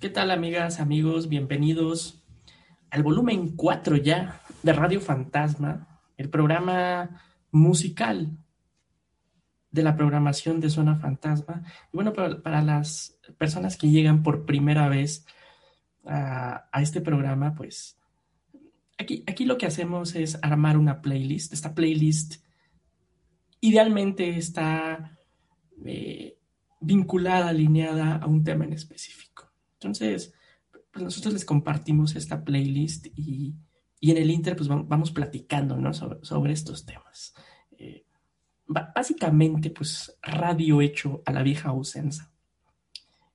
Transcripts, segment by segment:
¿Qué tal amigas, amigos? Bienvenidos al volumen 4 ya de Radio Fantasma, el programa musical de la programación de Zona Fantasma. Y bueno, para, las personas que llegan por primera vez a, este programa, pues aquí, aquí lo que hacemos es armar una playlist. Esta playlist idealmente está eh, vinculada, alineada a un tema en específico. Entonces, pues nosotros les compartimos esta playlist y, en el Inter pues vamos platicando ¿no? sobre, estos temas. Eh, básicamente, pues radio hecho a la vieja ausencia.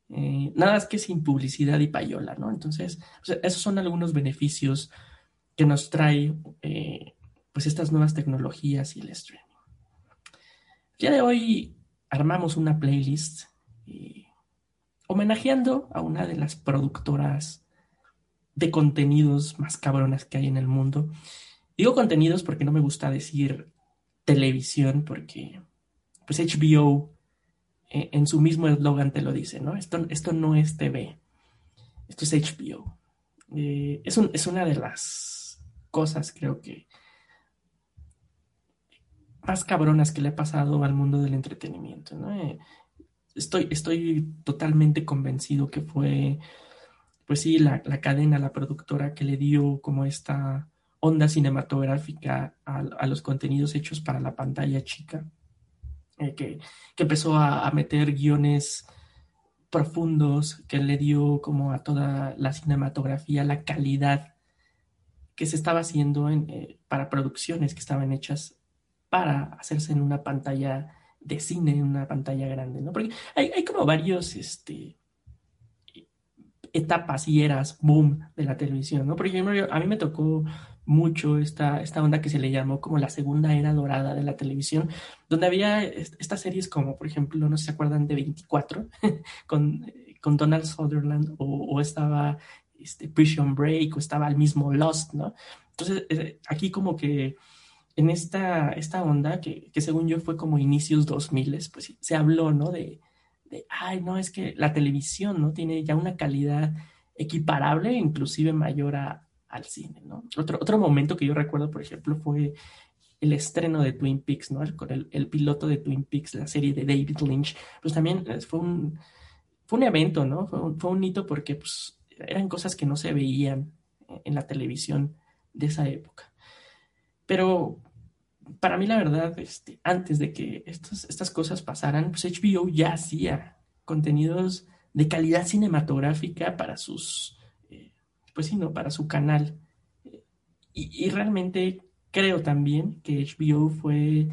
Eh, nada más que sin publicidad y payola, ¿no? Entonces, esos son algunos beneficios que nos trae eh, pues estas nuevas tecnologías y el streaming. El día de hoy armamos una playlist homenajeando a una de las productoras de contenidos más cabronas que hay en el mundo. Digo contenidos porque no me gusta decir televisión, porque pues HBO eh, en su mismo eslogan te lo dice, ¿no? Esto, esto no es TV, esto es HBO. Eh, es, es una de las cosas, creo que, más cabronas que le ha pasado al mundo del entretenimiento, ¿no? Eh, estoy, estoy totalmente convencido que fue, pues sí, la, cadena, la productora que le dio como esta onda cinematográfica a, los contenidos hechos para la pantalla chica, eh, que, empezó a, meter guiones profundos, que le dio como a toda la cinematografía la calidad que se estaba haciendo en, eh, para producciones que estaban hechas para hacerse en una pantalla de cine en una pantalla grande, ¿no? Porque hay, como varios, este, etapas y eras boom de la televisión, ¿no? Por ejemplo, a mí me tocó mucho esta, esta onda que se le llamó como la segunda era dorada de la televisión, donde había estas series como, por ejemplo, no sé si se acuerdan de 24, con, con Donald Sutherland, o, estaba este, Prison Break, o estaba el mismo Lost, ¿no? Entonces, eh, aquí como que en esta, esta onda, que, según yo fue como inicios 2000, pues se habló, ¿no? De, de, ay, no, es que la televisión, ¿no? Tiene ya una calidad equiparable, inclusive mayor al cine, ¿no? Otro, otro momento que yo recuerdo, por ejemplo, fue el estreno de Twin Peaks, ¿no? El, el, el piloto de Twin Peaks, la serie de David Lynch, pues también eh, fue un, fue un evento, ¿no? Fue un, fue un hito porque, pues, eran cosas que no se veían en la televisión de esa época. Pero para mí, la verdad, este, antes de que estas cosas pasaran, pues HBO ya hacía contenidos de calidad cinematográfica para sus, eh, pues sí, ¿no? Para su canal. Y, realmente creo también que HBO fue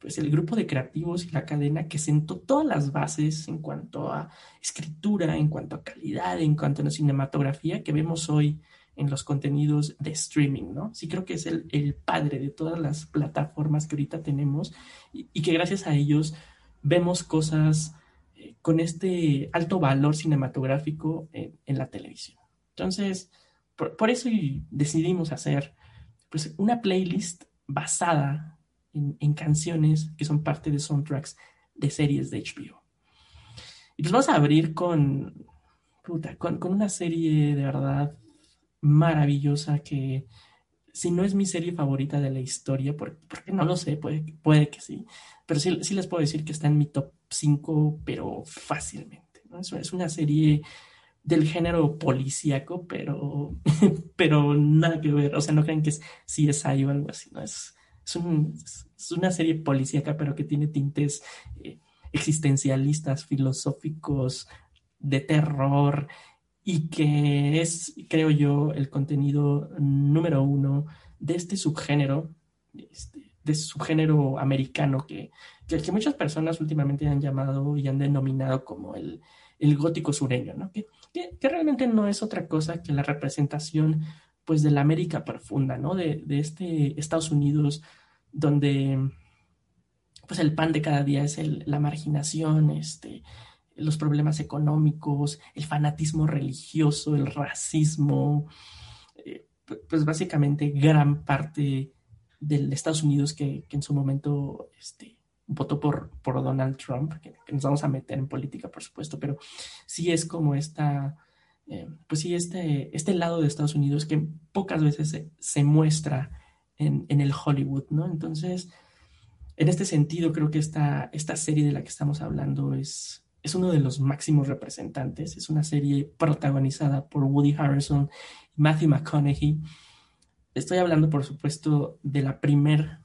pues el grupo de creativos y la cadena que sentó todas las bases en cuanto a escritura, en cuanto a calidad, en cuanto a la cinematografía que vemos hoy en los contenidos de streaming, ¿no? Sí creo que es el, padre de todas las plataformas que ahorita tenemos y, que gracias a ellos vemos cosas eh, con este alto valor cinematográfico en, la televisión. Entonces, por, eso decidimos hacer pues, una playlist basada en, canciones que son parte de soundtracks de series de HBO. Y pues vamos a abrir con, con, con una serie de verdad maravillosa que si no es mi serie favorita de la historia, porque, no lo sé, puede, puede que sí, pero sí, sí, les puedo decir que está en mi top 5, pero fácilmente. ¿no? Es, una serie del género policíaco, pero, pero nada que ver, o sea, no creen que es CSI o algo así, ¿no? Es, es, una serie policíaca, pero que tiene tintes eh, existencialistas, filosóficos, de terror, y que es, creo yo, el contenido número uno de este subgénero, este, de subgénero americano que, que, muchas personas últimamente han llamado y han denominado como el, el gótico sureño, ¿no? Que, que, realmente no es otra cosa que la representación pues de la América profunda, ¿no? De, de este Estados Unidos donde pues el pan de cada día es el, la marginación, este, los problemas económicos, el fanatismo religioso, el racismo, eh, pues básicamente gran parte del Estados Unidos que, en su momento este, votó por, por Donald Trump, que, nos vamos a meter en política, por supuesto, pero sí es como esta, eh, pues sí, este, este lado de Estados Unidos que pocas veces se, muestra en, el Hollywood, ¿no? Entonces, en este sentido, creo que esta, esta serie de la que estamos hablando es, es uno de los máximos representantes. Es una serie protagonizada por Woody Harrelson y Matthew McConaughey. Estoy hablando, por supuesto, de la primer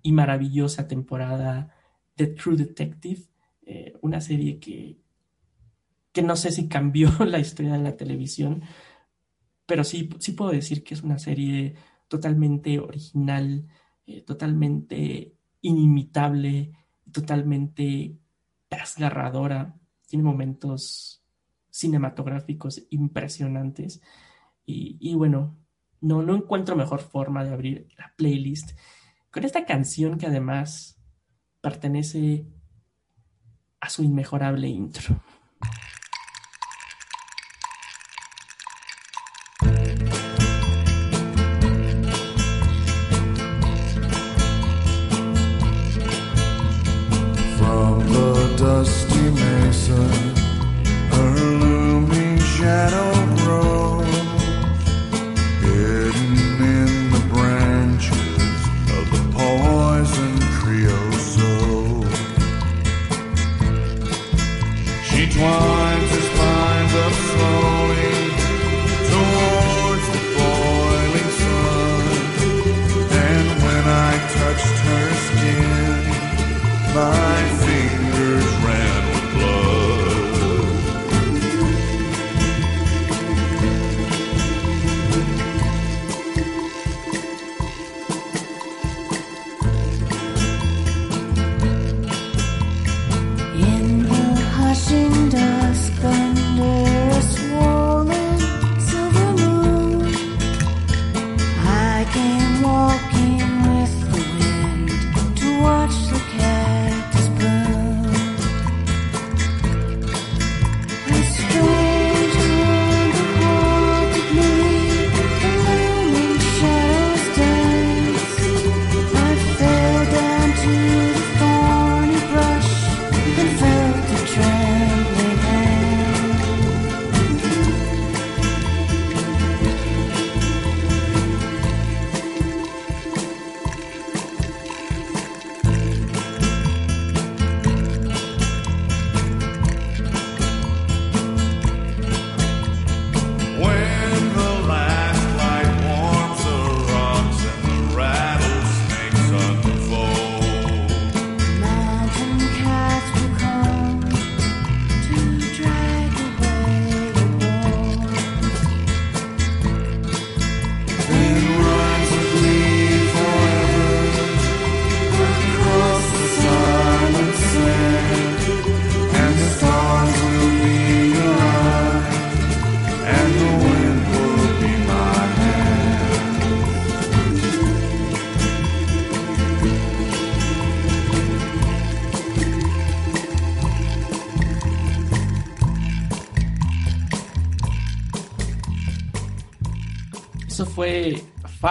y maravillosa temporada de True Detective, eh, una serie que, que no sé si cambió la historia de la televisión, pero sí, sí puedo decir que es una serie totalmente original, eh, totalmente inimitable, totalmente desgarradora. Tiene momentos cinematográficos impresionantes. Y, y, bueno, no, no encuentro mejor forma de abrir la playlist con esta canción que además pertenece a su inmejorable intro.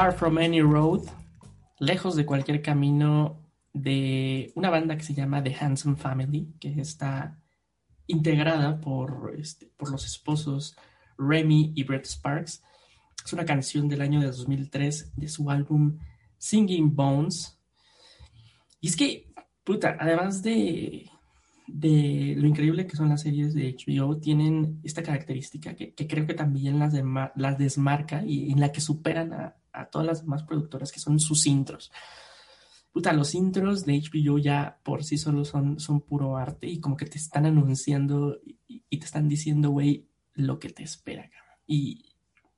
Far From Any Road, lejos de cualquier camino de una banda que se llama The Handsome Family, que está integrada por, este, por los esposos Remy y Brett Sparks. Es una canción del año de 2003 de su álbum Singing Bones. Y es que, puta, además de, de lo increíble que son las series de HBO, tienen esta característica que, creo que también las, las desmarca y en la que superan a, a todas las demás productoras que son sus intros. Puta, los intros de HBO ya por sí solo son, son puro arte y como que te están anunciando y, te están diciendo, güey, lo que te espera. Y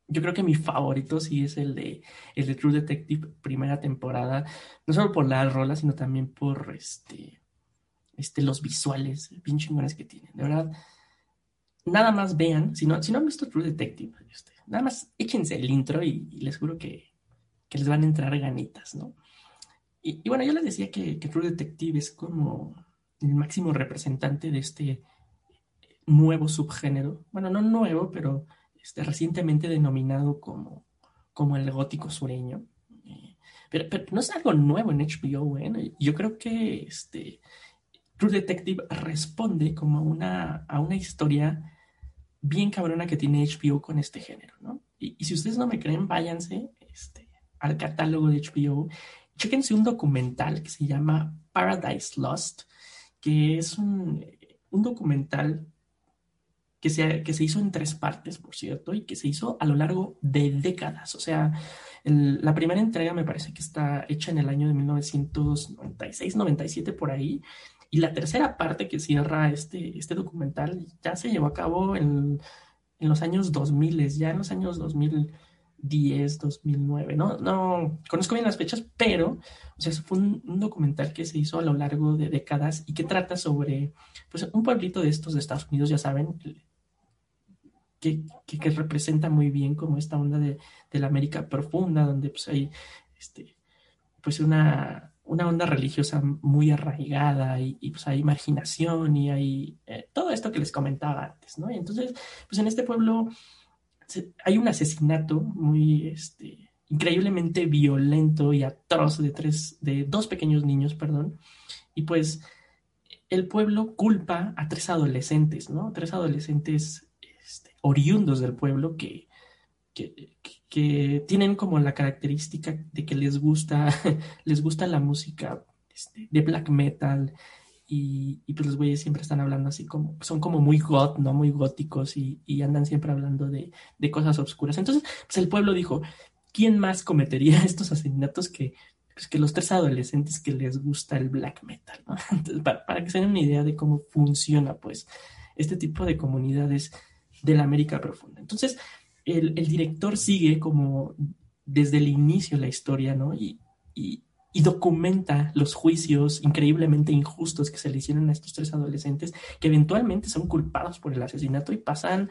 yo creo que mi favorito sí es el de, el True Detective, primera temporada, no solo por la rola, sino también por este, este, los visuales bien chingones que tienen. De verdad, nada más vean, si no, si no han visto True Detective, este, nada más échense el intro y, les juro que, les van a entrar ganitas, ¿no? Y, bueno, yo les decía que, True Detective es como el máximo representante de este nuevo subgénero. Bueno, no nuevo, pero este, recientemente denominado como, como el gótico sureño. Eh, pero, no es algo nuevo en HBO, ¿eh? Yo creo que este, True Detective responde como una, a una historia bien cabrona que tiene HBO con este género, ¿no? Y, si ustedes no me creen, váyanse este, al catálogo de HBO, chéquense un documental que se llama Paradise Lost, que es un, documental que se, que se, hizo en tres partes, por cierto, y que se hizo a lo largo de décadas. O sea, la primera entrega me parece que está hecha en el año de 1996, 97 por ahí, y la tercera parte que cierra este, este documental ya se llevó a cabo en, en los años 2000, ya en los años 2010, 2009, ¿no? No conozco bien las fechas, pero, o sea, fue un, documental que se hizo a lo largo de décadas y que trata sobre, pues, un pueblito de estos de Estados Unidos, ya saben, que, que, representa muy bien como esta onda de, de, la América profunda, donde, pues, hay, este, pues, una una onda religiosa muy arraigada y, pues hay marginación y hay eh, todo esto que les comentaba antes, ¿no? Y entonces, pues en este pueblo hay un asesinato muy, este, increíblemente violento y atroz de tres, de dos pequeños niños, perdón, y pues el pueblo culpa a tres adolescentes, ¿no? Tres adolescentes este, oriundos del pueblo que, que, tienen como la característica de que les gusta, les gusta la música este, de black metal y, pues los güeyes siempre están hablando así como, son como muy got, ¿no? Muy góticos y, andan siempre hablando de, cosas oscuras. Entonces, pues el pueblo dijo, ¿quién más cometería estos asesinatos que, pues, que los tres adolescentes que les gusta el black metal, para, para que se den una idea de cómo funciona, pues, este tipo de comunidades de la América Profunda. Entonces, el, director sigue como desde el inicio la historia, ¿no? Y, documenta los juicios increíblemente injustos que se le hicieron a estos tres adolescentes, que eventualmente son culpados por el asesinato y pasan,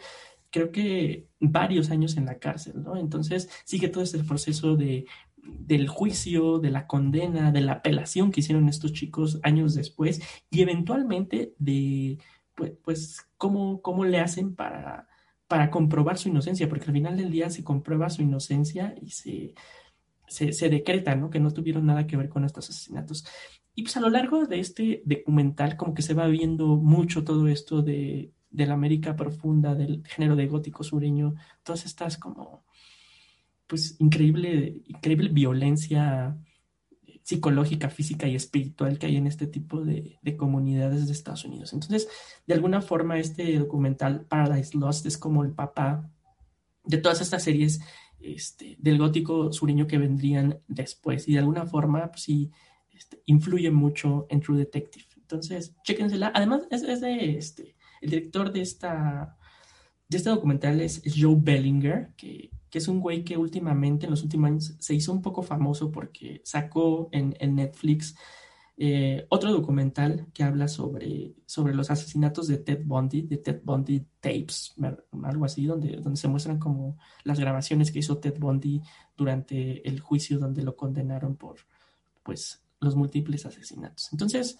creo que, varios años en la cárcel, ¿no? Entonces sigue todo este proceso de, del juicio, de la condena, de la apelación que hicieron estos chicos años después y eventualmente de, pues, pues cómo, cómo le hacen para para comprobar su inocencia, porque al final del día se comprueba su inocencia y se, se, decreta, ¿no? Que no tuvieron nada que ver con estos asesinatos. Y pues a lo largo de este documental como que se va viendo mucho todo esto de, de la América profunda, del género de gótico sureño, todas estas como, pues increíble, increíble violencia psicológica, física y espiritual que hay en este tipo de, comunidades de Estados Unidos. Entonces, de alguna forma, este documental Paradise Lost es como el papá de todas estas series este, del gótico sureño que vendrían después y de alguna forma, pues sí, este, influye mucho en True Detective. Entonces, chéquensela. Además, es, de este, el director de esta de este documental es Joe Bellinger, que que es un güey que últimamente, en los últimos años, se hizo un poco famoso porque sacó en, Netflix eh, otro documental que habla sobre, sobre los asesinatos de Ted Bundy, de Ted Bundy Tapes, algo así, donde, donde se muestran como las grabaciones que hizo Ted Bundy durante el juicio donde lo condenaron por pues los múltiples asesinatos. Entonces,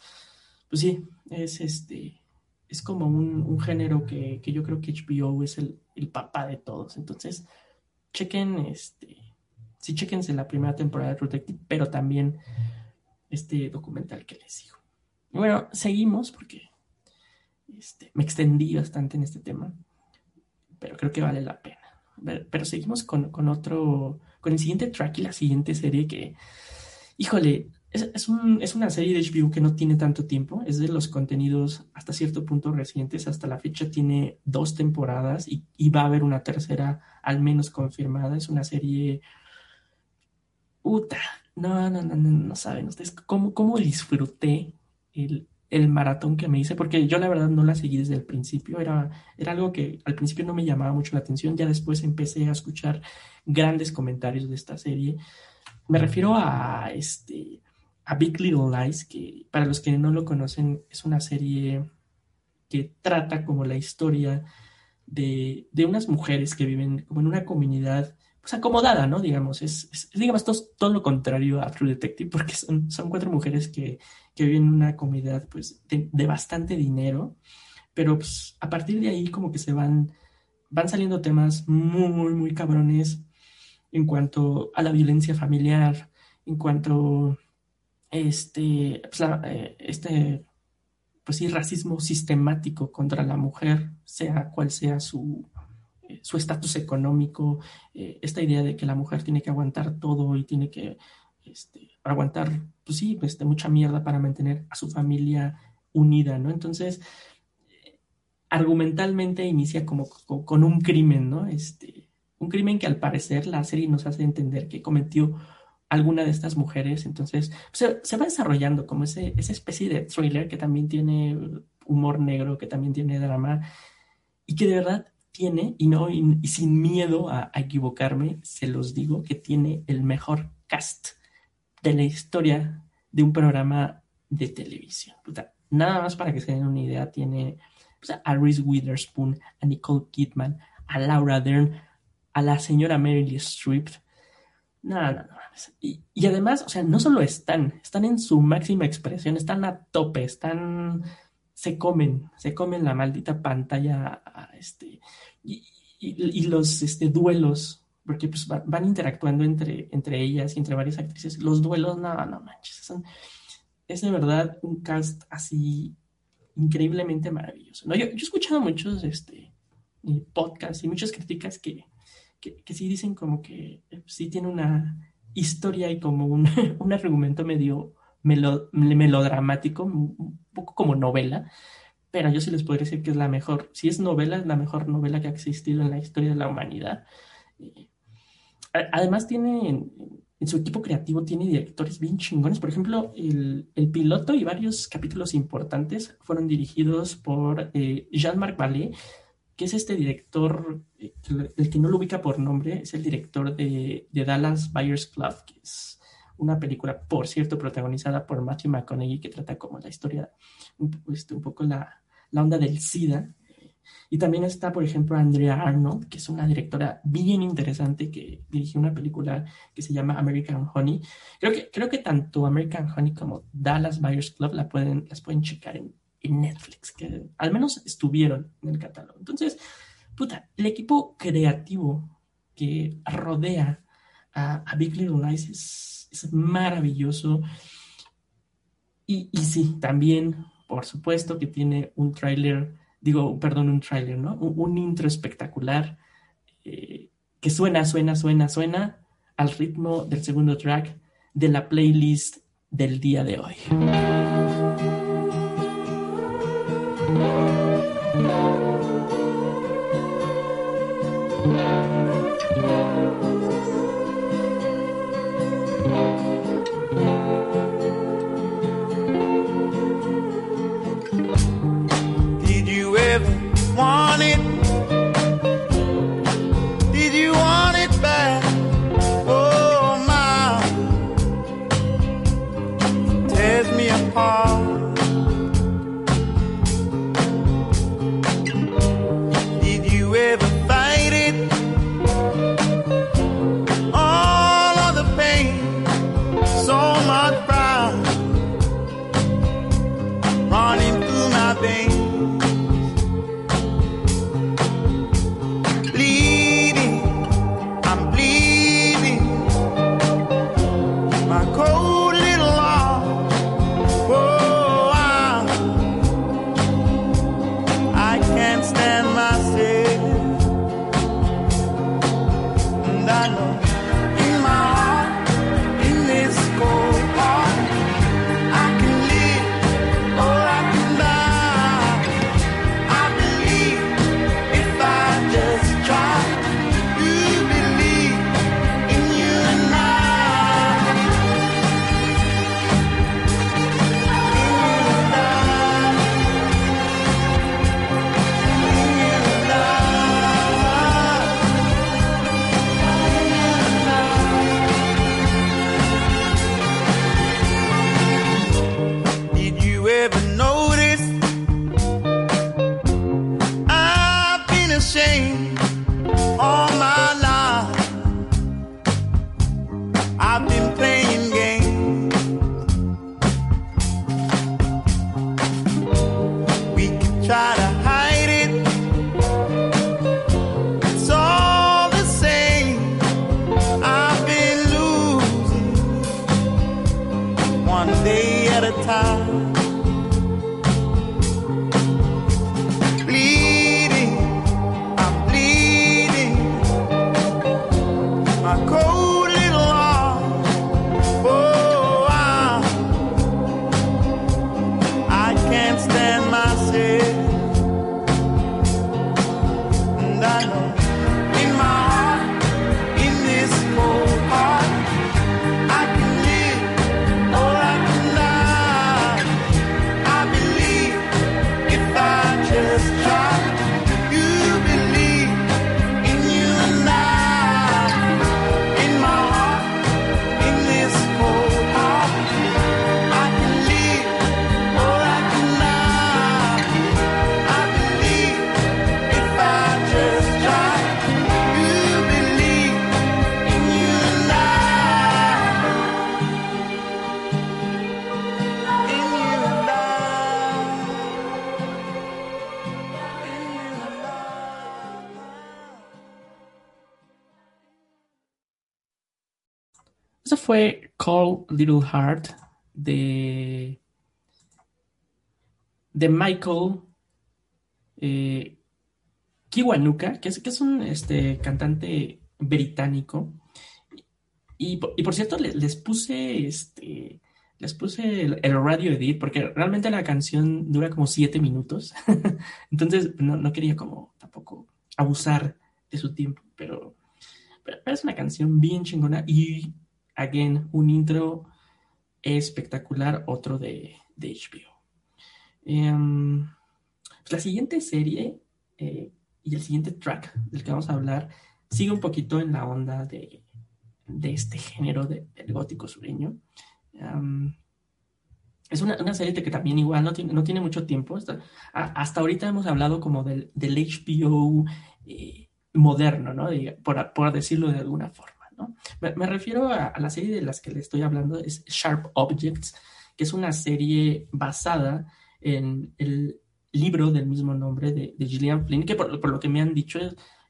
pues sí, es este es como un, género que, yo creo que HBO es el, el papá de todos. Entonces, chequen, este, sí, chequense la primera temporada de Detective, pero también este documental que les digo. bueno, seguimos porque este, me extendí bastante en este tema, pero creo que vale la pena. Pero seguimos con, con otro, con el siguiente track y la siguiente serie que, híjole, es, una serie de HBO que no tiene tanto tiempo, es de los contenidos hasta cierto punto recientes, hasta la fecha tiene dos temporadas y, va a haber una tercera al menos confirmada, es una serie... Puta, no, no, no, no, no saben ustedes cómo, cómo disfruté el, maratón que me hice, porque yo la verdad no la seguí desde el principio, era, era algo que al principio no me llamaba mucho la atención, ya después empecé a escuchar grandes comentarios de esta serie. Me refiero a este a Big Little Lies, que para los que no lo conocen es una serie que trata como la historia de, unas mujeres que viven como en una comunidad pues acomodada, ¿no? Digamos, es, digamos todo, lo contrario a True Detective, porque son, son cuatro mujeres que, viven en una comunidad pues de, bastante dinero, pero pues a partir de ahí como que se van, van saliendo temas muy, muy cabrones en cuanto a la violencia familiar, en cuanto este, pues, eh, este, pues sí, racismo sistemático contra la mujer, sea cual sea su eh, su estatus económico, eh, esta idea de que la mujer tiene que aguantar todo y tiene que este, aguantar, pues sí, este, mucha mierda para mantener a su familia unida, ¿no? Entonces, argumentalmente inicia como, con un crimen, ¿no? Este, un crimen que al parecer la serie nos hace entender que cometió alguna de estas mujeres, entonces se, va desarrollando como ese, esa especie de thriller que también tiene humor negro, que también tiene drama, y que de verdad tiene, y no, y, sin miedo a, equivocarme, se los digo, que tiene el mejor cast de la historia de un programa de televisión. nada más para que se den una idea, tiene a Reese Witherspoon, a Nicole Kidman, a Laura Dern, a la señora Meryl Streep. Nada, nada, y, y, además, o sea, no solo están, están en su máxima expresión, están a tope, están, se comen, se comen la maldita pantalla, este, y, y, los este, duelos, porque pues van interactuando entre, entre ellas y entre varias actrices. Los duelos, no, no manches, es de verdad un cast así increíblemente maravilloso. ¿no? Yo, yo he escuchado muchos este, podcasts y muchas críticas que, que, sí dicen como que eh, sí tiene una historia y como un, un argumento medio melodramático, un poco como novela, pero yo sí les podría decir que es la mejor, si es novela, es la mejor novela que ha existido en la historia de la humanidad. Además tiene, en, su equipo creativo, tiene directores bien chingones. Por ejemplo, el, piloto y varios capítulos importantes fueron dirigidos por eh, Jean-Marc Vallée, que es este director, eh, el que no lo ubica por nombre, es el director de, de Dallas Buyers Club, que es una película, por cierto, protagonizada por Matthew McConaughey, que trata como la historia, un, este, un poco la, la onda del SIDA. Y también está, por ejemplo, Andrea Arnold, que es una directora bien interesante que dirigió una película que se llama American Honey. Creo que, creo que tanto American Honey como Dallas Buyers Club la pueden, las pueden checar en, Netflix, que al menos estuvieron en el catálogo. Entonces, puta, el equipo creativo que rodea a, Big Little Lies es, maravilloso. Y, y sí, también por supuesto que tiene un tráiler, digo, perdón, un tráiler, ¿no? Un, intro espectacular eh, que suena, suena, suena, suena al ritmo del segundo track de la playlist del día de hoy. Fue Call Little Heart de, Michael eh, Kiwanuka, que es, que es un este, cantante británico. Y, y por cierto, le- les, puse este. Les puse el, radio edit porque realmente la canción dura como siete minutos. Entonces no, no quería como tampoco abusar de su tiempo, pero, pero es una canción bien chingona y, again, un intro espectacular, otro de, de HBO. Em, pues la siguiente serie eh, y el siguiente track del que vamos a hablar sigue un poquito en la onda de, de este género de- del gótico sureño. Am, es una, una serie que también igual no tiene, no tiene mucho tiempo. Hasta, hasta ahorita hemos hablado como del, del HBO eh, moderno, ¿no? Por, por decirlo de alguna forma, Me, refiero a, la serie de las que le estoy hablando, es Sharp Objects, que es una serie basada en el libro del mismo nombre de, Gillian Flynn, que por, lo que me han dicho,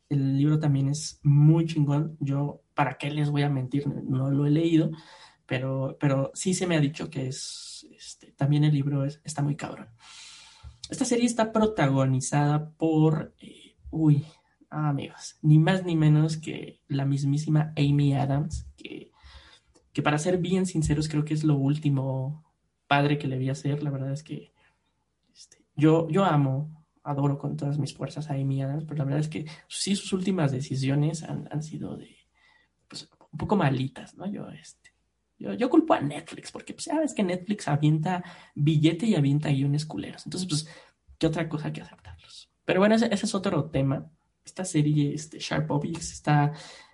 el libro también es muy chingón. Yo, ¿para qué les voy a mentir? No, lo he leído, pero, pero sí se me ha dicho que es, este, también el libro es- está muy cabrón. Esta serie está protagonizada por, eh, uy, ah, amigos, ni más ni menos que la mismísima Amy Adams, que, que para ser bien sinceros creo que es lo último padre que le vi hacer. La verdad es que este, yo, yo amo, adoro con todas mis fuerzas a Amy Adams, pero la verdad es que sí sus últimas decisiones han, han sido de, pues, un poco malitas, ¿no? Yo, este, yo, yo culpo a Netflix, porque pues, sabes que Netflix avienta billete y avienta guiones culeros. Entonces, pues, ¿qué otra cosa que aceptarlos? Pero bueno, ese, ese es otro tema. Esta serie, este, Sharp Objects, está,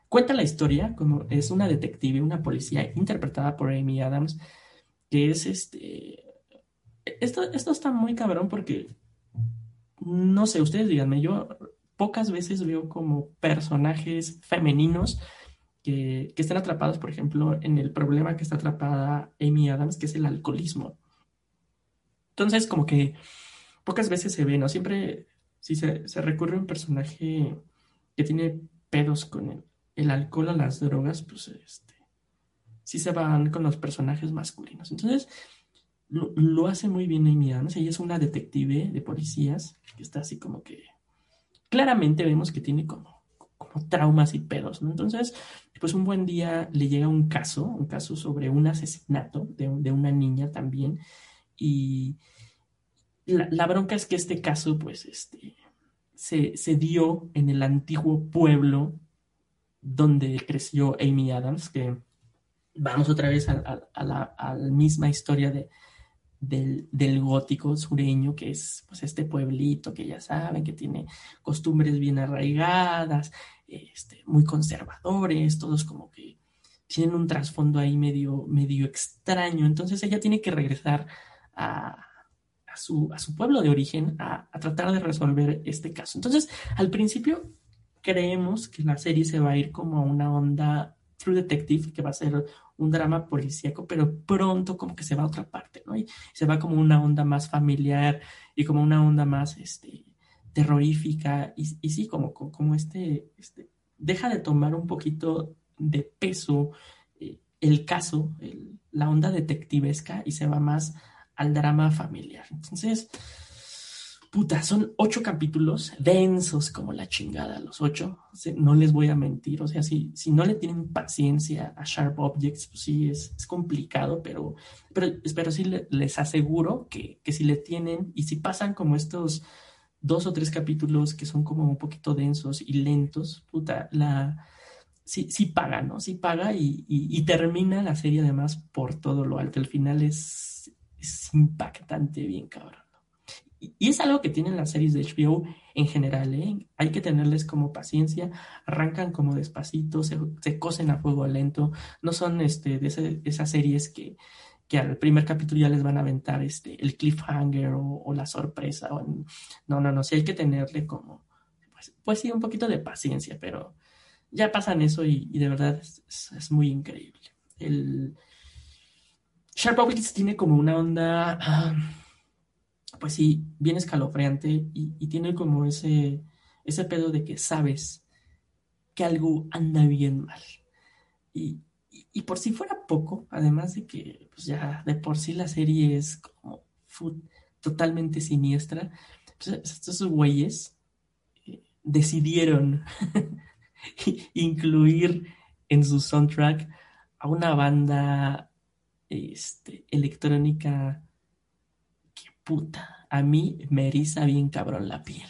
cuenta la historia, como es una detective, una policía interpretada por Amy Adams, que es este... Esto, esto está muy cabrón porque, no sé, ustedes díganme, yo pocas veces veo como personajes femeninos que, que estén atrapados, por ejemplo, en el problema que está atrapada Amy Adams, que es el alcoholismo. Entonces, como que pocas veces se ve, ¿no? Siempre, si se, se recurre a un personaje que tiene pedos con el, el alcohol o las drogas, pues este, sí se van con los personajes masculinos. Entonces, lo, lo hace muy bien Amy Adams. Ella es una detective de policías que está así como que claramente vemos que tiene como, como traumas y pedos, ¿no? Entonces, pues un buen día le llega un caso, un caso sobre un asesinato de, de una niña también. Y la, bronca es que este caso, pues, este, se, se dio en el antiguo pueblo donde creció Amy Adams, que vamos otra vez a, la, misma historia de, del, del, gótico sureño, que es pues este pueblito que ya saben, que tiene costumbres bien arraigadas, este, muy conservadores, todos como que tienen un trasfondo ahí medio, medio extraño. Entonces ella tiene que regresar a, su, a su, pueblo de origen a, tratar de resolver este caso. Entonces, al principio creemos que la serie se va a ir como a una onda True Detective, que va a ser un drama policíaco, pero pronto como que se va a otra parte, ¿no? Y se va como una onda más familiar y como una onda más este, terrorífica y, sí, como, como este, este, deja de tomar un poquito de peso eh, el caso, la onda detectivesca y se va más al drama familiar. Entonces, puta, son ocho capítulos densos como la chingada, los ocho. no les voy a mentir. O sea, si, si no le tienen paciencia a Sharp Objects, pues sí, es, complicado, pero, pero, pero sí les aseguro que, que si le tienen y si pasan como estos dos o tres capítulos que son como un poquito densos y lentos, puta, la... Sí, sí paga, ¿no? Sí paga y, y, termina la serie además por todo lo alto. El final es, es impactante, bien cabrón. Y es algo que tienen las series de HBO en general, ¿eh? Hay que tenerles como paciencia, arrancan como despacito, se, se cosen a fuego lento, no son este, de, esas series que, que, al primer capítulo ya les van a aventar este, el cliffhanger o, la sorpresa. no, no, no, sí hay que tenerle como, pues, pues, sí, un poquito de paciencia, pero ya pasan eso y, de verdad es, muy increíble. El Sharp tiene como una onda... Ah, pues sí, bien escalofriante y, tiene como ese, ese pedo de que sabes que algo anda bien mal. Y, por si fuera poco, además de que pues ya de por sí la serie es como totalmente siniestra, pues estos güeyes eh, decidieron incluir en su soundtrack a una banda este, electrónica puta, a mí me eriza bien cabrón la piel.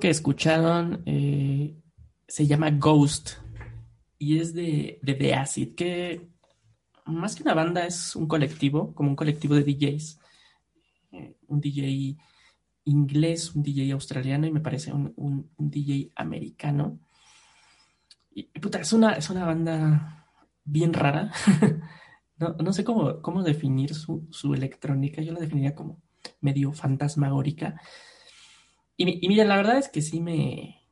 Que escucharon eh, se llama Ghost y es de, de The Acid, que más que una banda es un colectivo, como un colectivo de DJs. Eh, un DJ inglés, un DJ australiano y me parece un, un, un DJ americano. Y, puta, es una, es una banda bien rara. no, no, sé cómo, cómo definir su, su, electrónica. Yo la definiría como medio fantasmagórica. Y, y mira, la verdad es que sí me,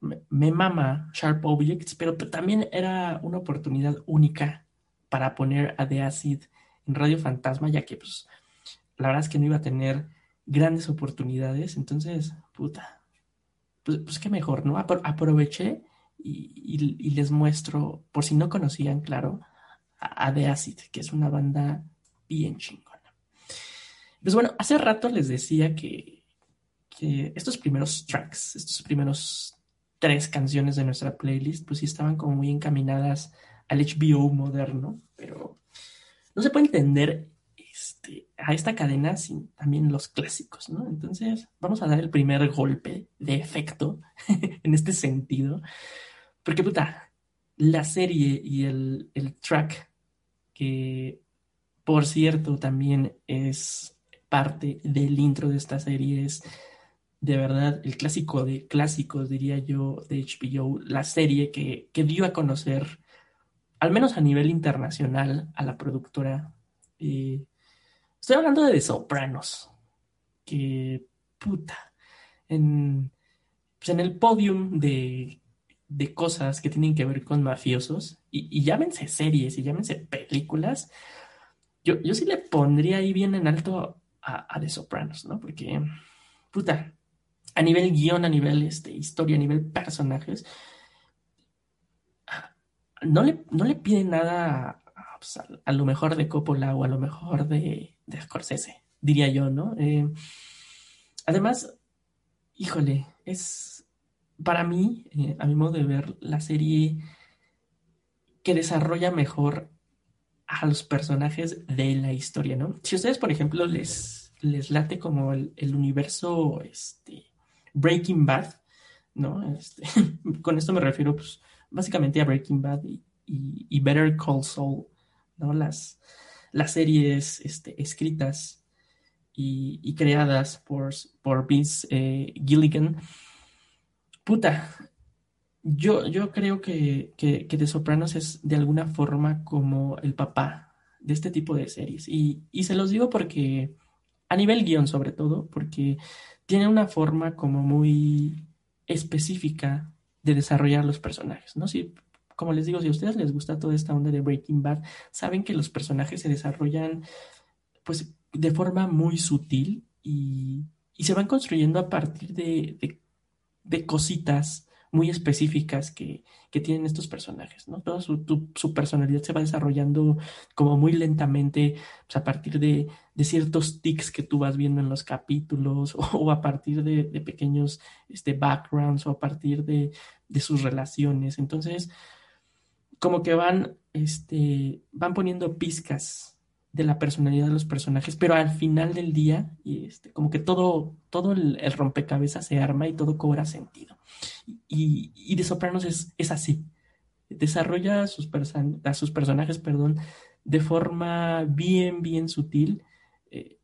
me, mama Sharp Objects, pero también era una oportunidad única para poner a The Acid en Radio Fantasma, ya que pues la verdad es que no iba a tener grandes oportunidades, entonces, puta, pues, pues qué mejor, ¿no? Apro aproveché y, les muestro, por si no conocían, claro, a, a The Acid, que es una banda bien chingona. Pues bueno, hace rato les decía que, que estos primeros tracks, estos primeros tres canciones de nuestra playlist, pues sí estaban como muy encaminadas al HBO moderno, pero no se puede entender este, a esta cadena sin también los clásicos, ¿no? Entonces, vamos a dar el primer golpe de efecto en este sentido, porque puta, la serie y el, el track, que por cierto también es parte del intro de esta serie, es de verdad el clásico de clásicos, diría yo, de HBO, la serie que, que dio a conocer al menos a nivel internacional, a la productora. Eh, estoy hablando de The Sopranos, que puta, en, pues en el podium de, de, cosas que tienen que ver con mafiosos, y, llámense series y llámense películas, yo, yo, sí le pondría ahí bien en alto a, a The Sopranos, ¿no? Porque, puta, a nivel guion, a nivel este, historia, a nivel personajes, no le, no le pide nada a, pues, a, lo mejor de Coppola o a lo mejor de, de Scorsese, diría yo, ¿no? Eh, además, híjole, es para mí, eh, a mi modo de ver, la serie que desarrolla mejor a los personajes de la historia, ¿no? Si ustedes, por ejemplo, les, les late como el, el universo este, Breaking Bad, ¿no? Este, con esto me refiero, pues, básicamente a Breaking Bad y, Better Call Saul, ¿no? Las, las series este, escritas y, creadas por, por Vince eh, Gilligan. Puta, yo, yo creo que, que, que, The Sopranos es de alguna forma como el papá de este tipo de series. Y, y se los digo porque, a nivel guion sobre todo, porque tiene una forma como muy específica de desarrollar los personajes, ¿no? Si, como les digo, si a ustedes les gusta toda esta onda de Breaking Bad, saben que los personajes se desarrollan pues de forma muy sutil y, y se van construyendo a partir de, de, de cositas muy específicas que, que, tienen estos personajes, ¿no? Toda su, su, personalidad se va desarrollando como muy lentamente pues, a partir de, de, ciertos tics que tú vas viendo en los capítulos o, o a partir de, de, pequeños este, backgrounds o a partir de, de sus relaciones. Entonces, como que van, este, van poniendo pizcas de la personalidad de los personajes, pero al final del día, y este, como que todo, todo el, rompecabezas se arma y todo cobra sentido. Y, y de Sopranos es, es así. Desarrolla a sus, a sus personajes, perdón, de forma bien, bien sutil. Eh,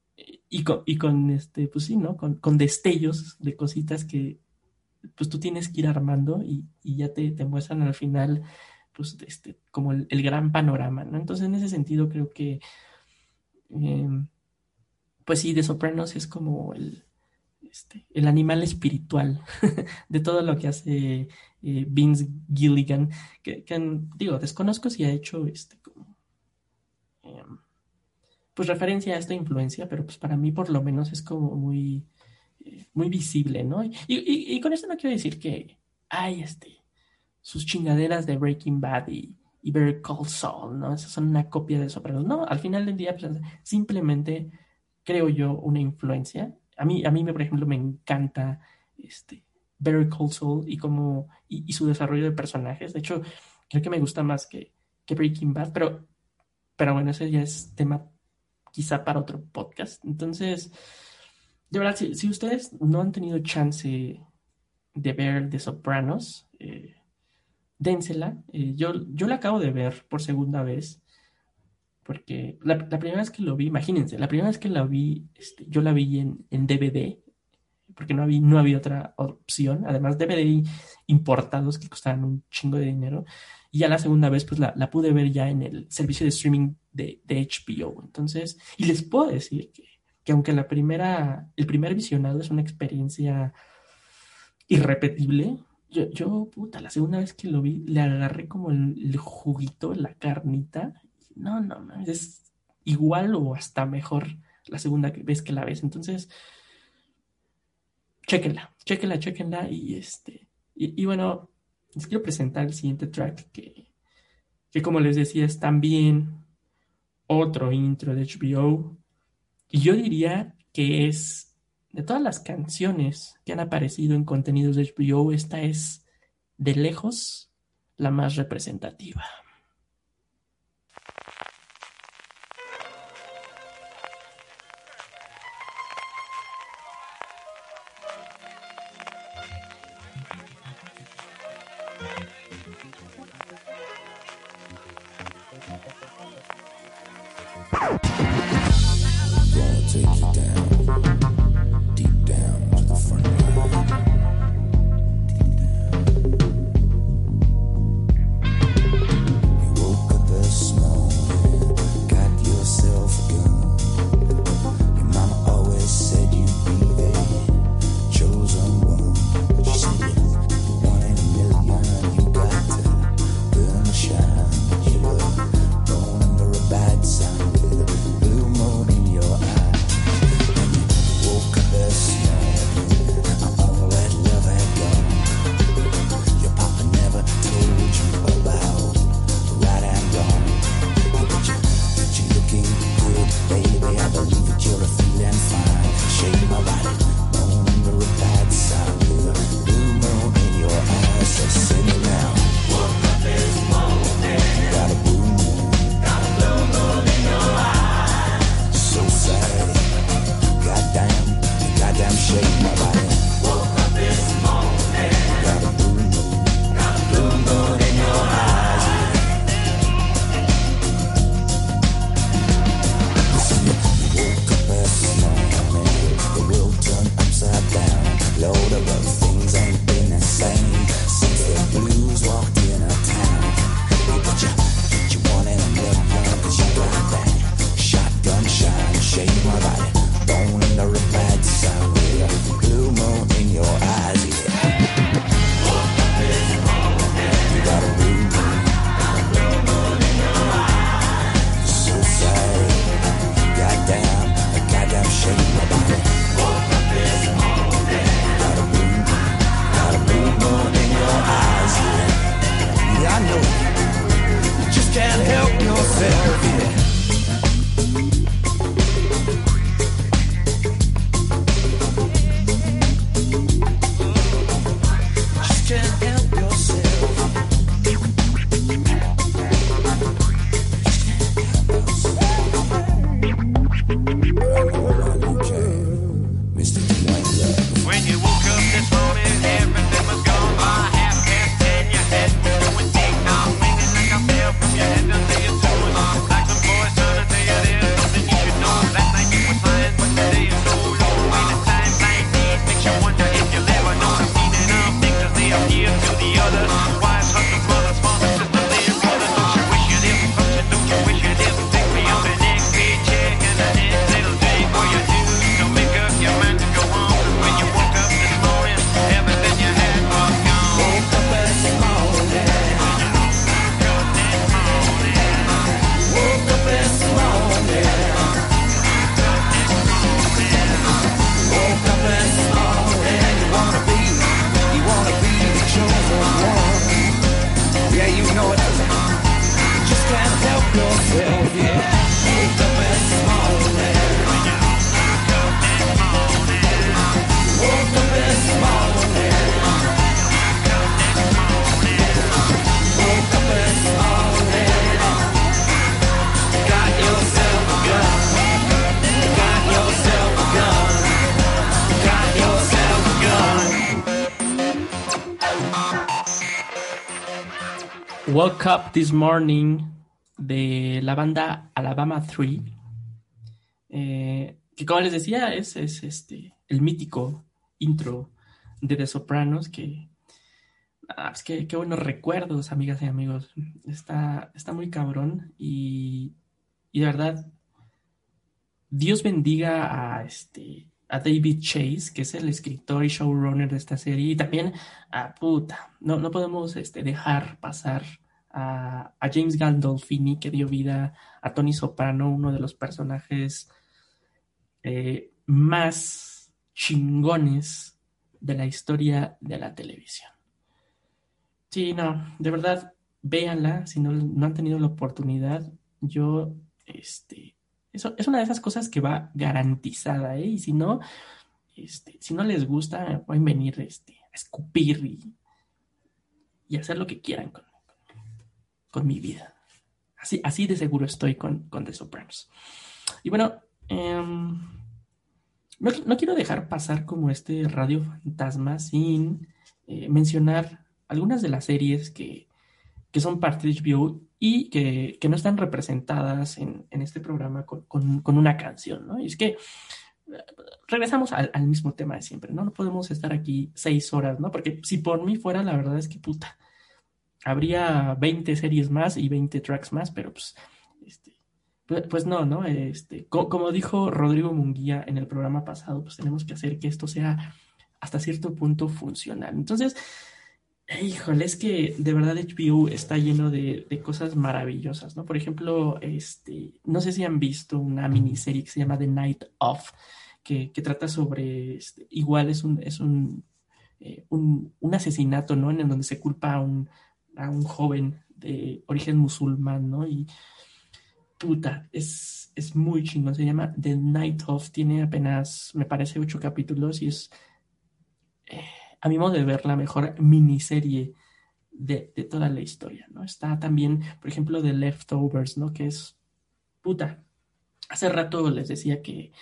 y con, y con, este, pues sí, ¿no? Con, con, destellos de cositas que pues tú tienes que ir armando y, y ya te, te, muestran al final, pues, este, como el, gran panorama, ¿no? Entonces, en ese sentido, creo que eh, pues sí, de Sopranos es como el, este, el animal espiritual de todo lo que hace eh, Vince Gilligan, que, digo, desconozco si ha hecho este como eh, pues referencia a esta influencia, pero pues para mí por lo menos es como muy, eh, muy visible, ¿no? Y, y, y, con esto no quiero decir que hay este sus chingaderas de Breaking Bad y, y Better Call Saul, ¿no? Esas son una copia de Sopranos. No, al final del día, pues, simplemente creo yo una influencia. A mí, a mí, por ejemplo, me encanta este, Better Call Saul y, como, y, y, su desarrollo de personajes. De hecho, creo que me gusta más que, que Breaking Bad, pero, pero bueno, ese ya es tema quizá para otro podcast. Entonces, de verdad, si, si ustedes no han tenido chance de ver The Sopranos, eh, dénsela. Eh, yo, yo la acabo de ver por segunda vez. Porque la, primera vez que lo vi, imagínense, la primera vez que la vi, este, yo la vi en, en DVD, porque no había, no había otra opción. Además, DVD importados que costaban un chingo de dinero. Y ya la segunda vez, pues la, la pude ver ya en el servicio de streaming de, de, HBO. Entonces, y les puedo decir que, que aunque la primera, el primer visionado es una experiencia irrepetible, yo, yo, puta, la segunda vez que lo vi, le agarré como el, juguito, la carnita. No, no, no, es igual o hasta mejor la segunda vez que la ves. Entonces, chéquenla, chéquenla, chéquenla. Y este, y, bueno, les quiero presentar el siguiente track que, que como les decía, es también otro intro de HBO. Y yo diría que es de todas las canciones que han aparecido en contenidos de HBO, esta es de lejos la más representativa. Woke Up This Morning de la banda Alabama 3. Eh, que como les decía, es, es, este, el mítico intro de The Sopranos que... Ah, es que buenos recuerdos, amigas y amigos. Está, está muy cabrón y, y de verdad, Dios bendiga a este a David Chase, que es el escritor y showrunner de esta serie, y también a puta, no, no podemos este, dejar pasar a, James Gandolfini, que dio vida a Tony Soprano, uno de los personajes eh, más chingones de la historia de la televisión. Sí, no, de verdad, véanla, si no, no han tenido la oportunidad, yo, este, eso es una de esas cosas que va garantizada, ¿eh? Y si no, este, si no les gusta, pueden venir este, a escupir y, y hacer lo que quieran con, con mi vida. Así, así de seguro estoy con, con The Sopranos. Y bueno, eh, no, no, quiero dejar pasar como este radio fantasma sin eh, mencionar algunas de las series que, que son parte de y que, que no están representadas en, en este programa con, con, con, una canción, ¿no? Y es que eh, regresamos al, al, mismo tema de siempre, ¿no? No podemos estar aquí seis horas, ¿no? Porque si por mí fuera, la verdad es que puta, habría 20 series más y 20 tracks más, pero pues, este, pues, pues no, ¿no? Este, co como dijo Rodrigo Munguía en el programa pasado, pues tenemos que hacer que esto sea hasta cierto punto funcional. Entonces, Híjole, es que de verdad HBO está lleno de, de, cosas maravillosas, ¿no? Por ejemplo, este, no sé si han visto una miniserie que se llama The Night Of, que, que trata sobre, este, igual es un, es un, eh, un, un, asesinato, ¿no? En donde se culpa a un, a un joven de origen musulmán, ¿no? Y puta, es, es muy chingón, se llama The Night Of, tiene apenas, me parece, ocho capítulos y es... Eh, a mi modo de ver, la mejor miniserie de, de, toda la historia, ¿no? Está también, por ejemplo, The Leftovers, ¿no? Que es puta. Hace rato les decía que,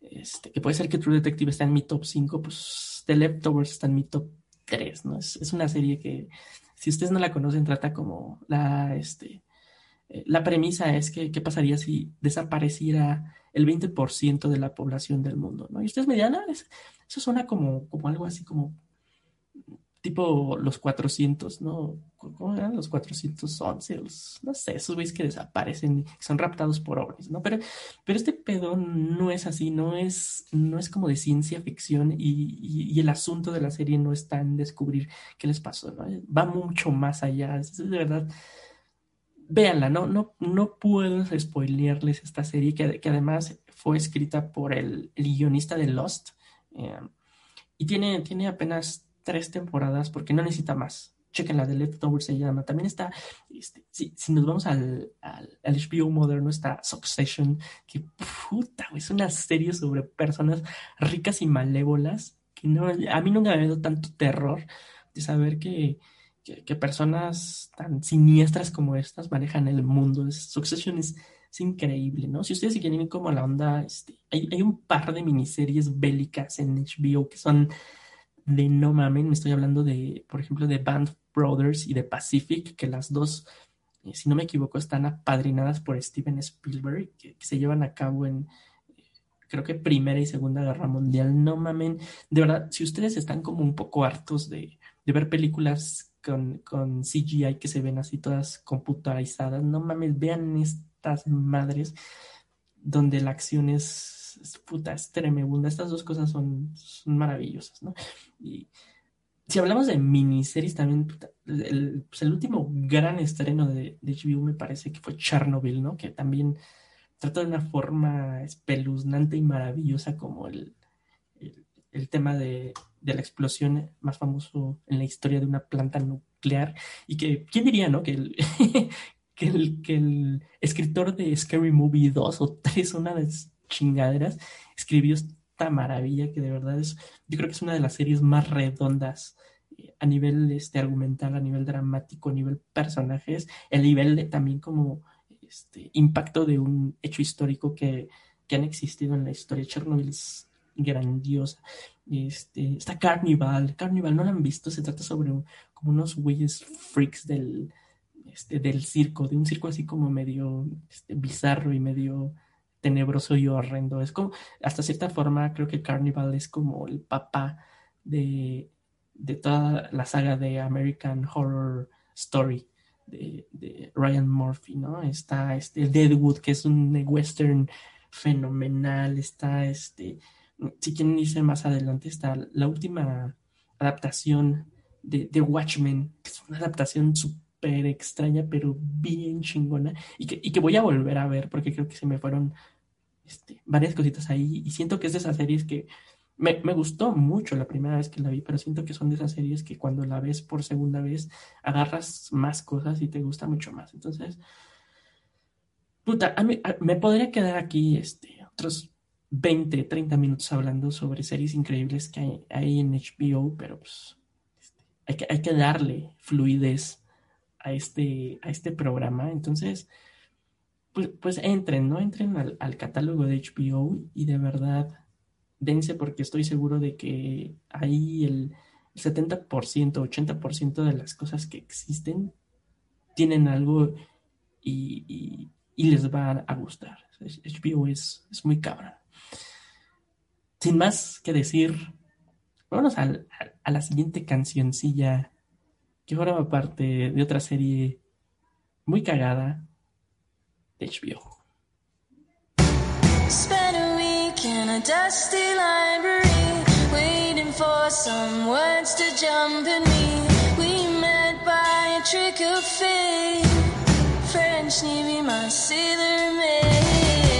este, que puede ser que True Detective está en mi top 5, pues The Leftovers está en mi top 3, ¿no? Es, es una serie que, si ustedes no la conocen, trata como la, este, eh, la premisa es que, ¿qué pasaría si desapareciera el 20% de la población del mundo, ¿no? Y ustedes me ah, eso suena como, como algo así como tipo los 400, ¿no? ¿Cómo eran los 411? Los, no sé, esos güeyes que desaparecen, que son raptados por ovnis, ¿no? Pero, pero este pedo no es así, no es, no es como de ciencia ficción y, y, el asunto de la serie no está en descubrir qué les pasó, ¿no? Va mucho más allá, es de verdad. Véanla, no, no, no puedo spoilearles esta serie que, que además fue escrita por el, el guionista de Lost eh, y tiene, tiene apenas tres temporadas porque no necesita más. Chequen la de Leftovers se llama. También está, este, si, si, nos vamos al, al, HBO moderno, está Succession, que puta, es una serie sobre personas ricas y malévolas, que no, a mí nunca me ha dado tanto terror de saber que, que, personas tan siniestras como estas manejan el mundo. Succession es, es increíble, ¿no? Si ustedes quieren ir como a la onda, este, hay, hay un par de miniseries bélicas en HBO que son de no mamen, me estoy hablando de, por ejemplo, de Band Brothers y de Pacific, que las dos, eh, si no me equivoco, están apadrinadas por Steven Spielberg, que, se llevan a cabo en, eh, creo que Primera y Segunda Guerra Mundial. No mamen, de verdad, si ustedes están como un poco hartos de, de ver películas con, con, CGI que se ven así todas computarizadas, no mames, vean estas madres donde la acción es es, puta, es tremenda. Estas dos cosas son, maravillosas, ¿no? Y si hablamos de miniseries también, el, pues el, último gran estreno de, de, HBO me parece que fue Chernobyl, ¿no? Que también trata de una forma espeluznante y maravillosa como el, el, el tema de, de, la explosión más famoso en la historia de una planta nuclear y que, ¿quién diría, no? Que el, que el, que el escritor de Scary Movie 2 o 3, una de chingaderas, escribió esta maravilla que de verdad es, yo creo que es una de las series más redondas eh, a nivel este, argumental, a nivel dramático, a nivel personajes, el nivel de también como este, impacto de un hecho histórico que, que han existido en la historia. Chernobyl es grandiosa. Este, está Carnival, Carnival, ¿no la han visto? Se trata sobre como unos güeyes freaks del, este, del circo, de un circo así como medio este, bizarro y medio tenebroso y horrendo. Es como, hasta cierta forma, creo que Carnival es como el papá de, de toda la saga de American Horror Story de, de Ryan Murphy, ¿no? Está este Deadwood, que es un western fenomenal, está este, si quien dice más adelante, está la última adaptación de, de Watchmen, que es una adaptación súper extraña, pero bien chingona, y que, y que voy a volver a ver porque creo que se me fueron este, varias cositas ahí, y siento que es de esas series que me, me, gustó mucho la primera vez que la vi, pero siento que son de esas series que cuando la ves por segunda vez agarras más cosas y te gusta mucho más. Entonces, puta, a mí, a, me podría quedar aquí este, otros 20, 30 minutos hablando sobre series increíbles que hay, hay en HBO, pero pues este, hay, que, hay que darle fluidez a este, a este programa. Entonces, pues, pues entren, ¿no? Entren al, al catálogo de HBO y de verdad dense porque estoy seguro de que ahí el, el 70%, 80% de las cosas que existen tienen algo y, y, les va a gustar. HBO es, es, muy cabrón. Sin más que decir, vámonos a, a la siguiente cancioncilla que forma parte de otra serie muy cagada de HBO. in a dusty library, waiting for some words to jump in me. We met by a trick of fate. French Navy, my sailor maid.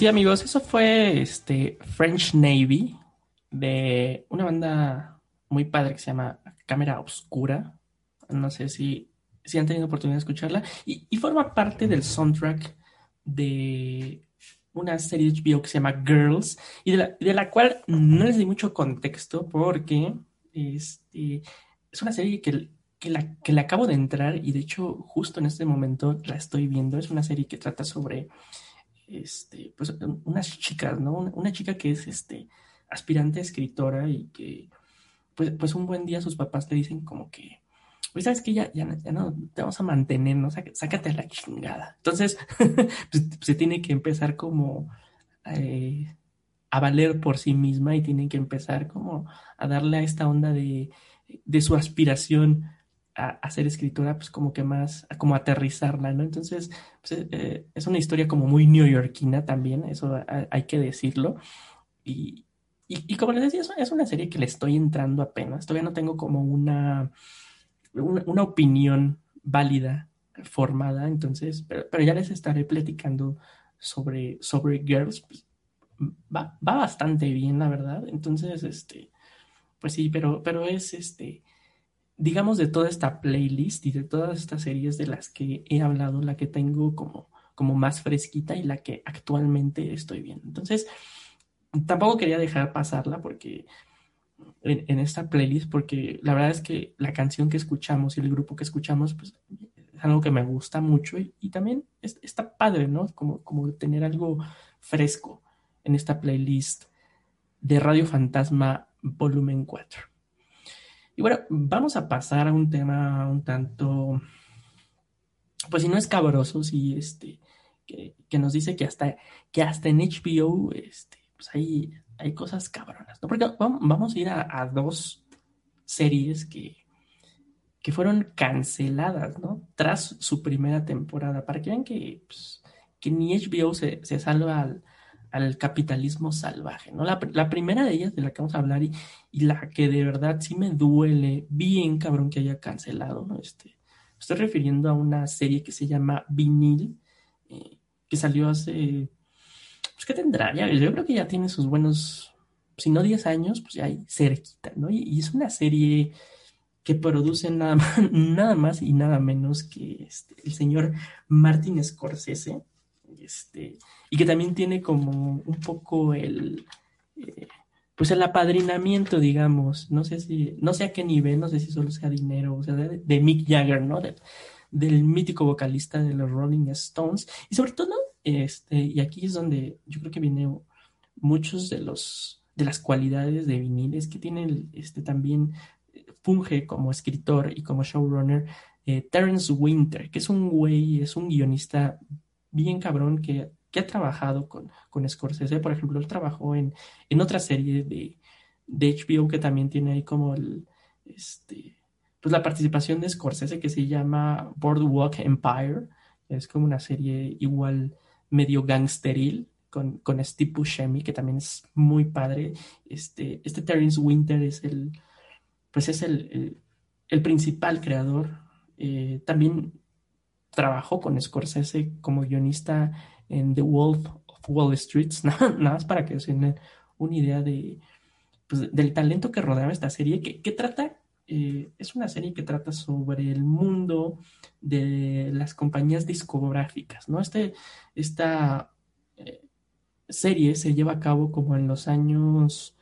Sí, amigos, eso fue este French Navy de una banda muy padre que se llama Cámara Obscura. No sé si, si han tenido oportunidad de escucharla. Y, forma parte del soundtrack de una serie de HBO que se llama Girls y de la, de la cual no les di mucho contexto porque este, es una serie que, que, la, que acabo de entrar y de hecho justo en este momento la estoy viendo. Es una serie que trata sobre este, pues, unas chicas, ¿no? Una, chica que es este, aspirante a escritora y que pues, pues un buen día sus papás te dicen como que pues sabes que ya, ya, no te vamos a mantener, ¿no? sácate la chingada. Entonces, pues, se tiene que empezar como eh, a valer por sí misma y tiene que empezar como a darle a esta onda de, de su aspiración a, ser escritora, pues como que más, como aterrizarla, ¿no? Entonces, pues, eh, es una historia como muy neoyorquina también, eso hay que decirlo. Y, y, como les decía, es una serie que le estoy entrando apenas, todavía no tengo como una una, opinión válida, formada, entonces, pero, ya les estaré platicando sobre, sobre Girls. Pues, va, bastante bien, la verdad. Entonces, este, pues sí, pero, pero es este, digamos, de toda esta playlist y de todas estas series de las que he hablado, la que tengo como, como más fresquita y la que actualmente estoy viendo. Entonces, tampoco quería dejar pasarla porque en, esta playlist porque la verdad es que la canción que escuchamos y el grupo que escuchamos pues, es algo que me gusta mucho y, también está padre, ¿no? Como, como tener algo fresco en esta playlist de Radio Fantasma Volumen 4. Y bueno, vamos a pasar a un tema un tanto, pues si no es cabroso, si este, que, que, nos dice que hasta, que hasta en HBO, este, pues hay hay cosas cabronas, ¿no? Porque vamos a ir a, dos series que, que fueron canceladas, ¿no? Tras su primera temporada, para que vean que, pues, que ni HBO se, salva al, capitalismo salvaje, ¿no? La, primera de ellas de la que vamos a hablar y, la que de verdad sí me duele bien cabrón que haya cancelado, ¿no? Este, estoy refiriendo a una serie que se llama Vinil, eh, que salió hace pues, ¿qué tendrá? yo creo que ya tiene sus buenos, si no 10 años, pues ya hay cerquita, ¿no? Y, es una serie que produce nada más, nada más y nada menos que este, el señor Martin Scorsese, este, y que también tiene como un poco el, eh, pues el apadrinamiento, digamos, no sé si, no sé a qué nivel, no sé si solo sea dinero, o sea, de, Mick Jagger, ¿no? del mítico vocalista de los Rolling Stones, y sobre todo este, y aquí es donde yo creo que viene muchos de los de las cualidades de viniles que tiene este también eh, funge como escritor y como showrunner eh, Terence Winter, que es un güey, es un guionista bien cabrón que, que ha trabajado con, Scorsese, por ejemplo, él trabajó en, en otra serie de, HBO que también tiene ahí como el, este, pues la participación de Scorsese que se llama Boardwalk Empire, es como una serie igual medio gangsteril con, con Steve Buscemi, que también es muy padre. Este, este Terence Winter es el, pues es el, el, principal creador. Eh, también trabajó con Scorsese como guionista en The Wolf of Wall Street, nada, más para que se den una idea de, pues, del talento que rodeaba esta serie, que, trata eh, es una serie que trata sobre el mundo de las compañías discográficas, ¿no? Este, esta eh, serie se lleva a cabo como en los años,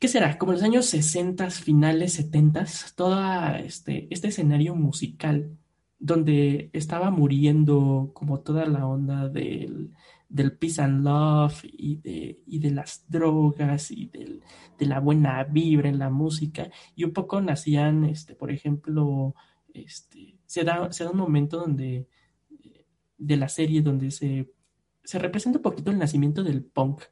¿qué será? Como en los años 60, finales 70, todo este, este escenario musical donde estaba muriendo como toda la onda del del peace and love y de, y de las drogas y del, de la buena vibra en la música. Y un poco nacían, este, por ejemplo, este, se, da, se da un momento donde, de la serie donde se, se representa un poquito el nacimiento del punk.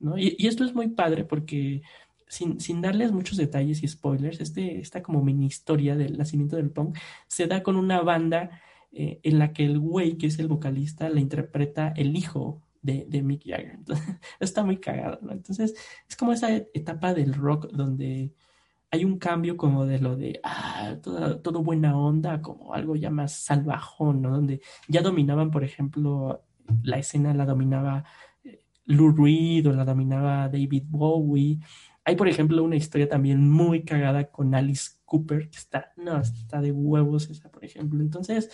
¿no? Y, y esto es muy padre porque sin, sin, darles muchos detalles y spoilers, este, esta como mini historia del nacimiento del punk se da con una banda eh, en la que el güey, que es el vocalista, le interpreta el hijo de, Mick Jagger. Está muy cagado, ¿no? Entonces, es como esa etapa del rock donde hay un cambio como de lo de, ah, todo, buena onda, como algo ya más salvajón, ¿no? Donde ya dominaban, por ejemplo, la escena la dominaba eh, Lou Reed o la dominaba David Bowie. Hay, por ejemplo, una historia también muy cagada con Alice Cooper, que está, no, está de huevos esa, por ejemplo. Entonces,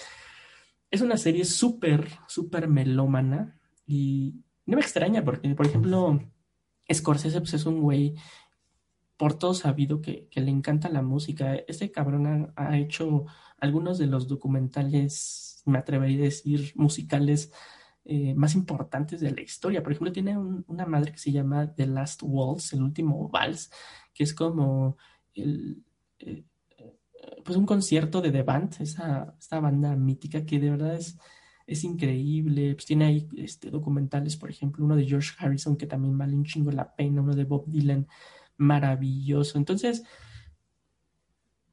es una serie súper, súper melómana y, no me extraña porque, por ejemplo, Scorsese pues, es un güey por todo sabido que, le encanta la música. Este cabrón ha, ha hecho algunos de los documentales, me atrevería a decir, musicales eh, más importantes de la historia. Por ejemplo, tiene un- una madre que se llama The Last Waltz, el último vals, que es como el, eh, pues un concierto de The Band, esa, esta banda mítica que de verdad es, es increíble. Pues tiene ahí este, documentales, por ejemplo, uno de George Harrison que también vale un chingo la pena, uno de Bob Dylan, maravilloso. Entonces,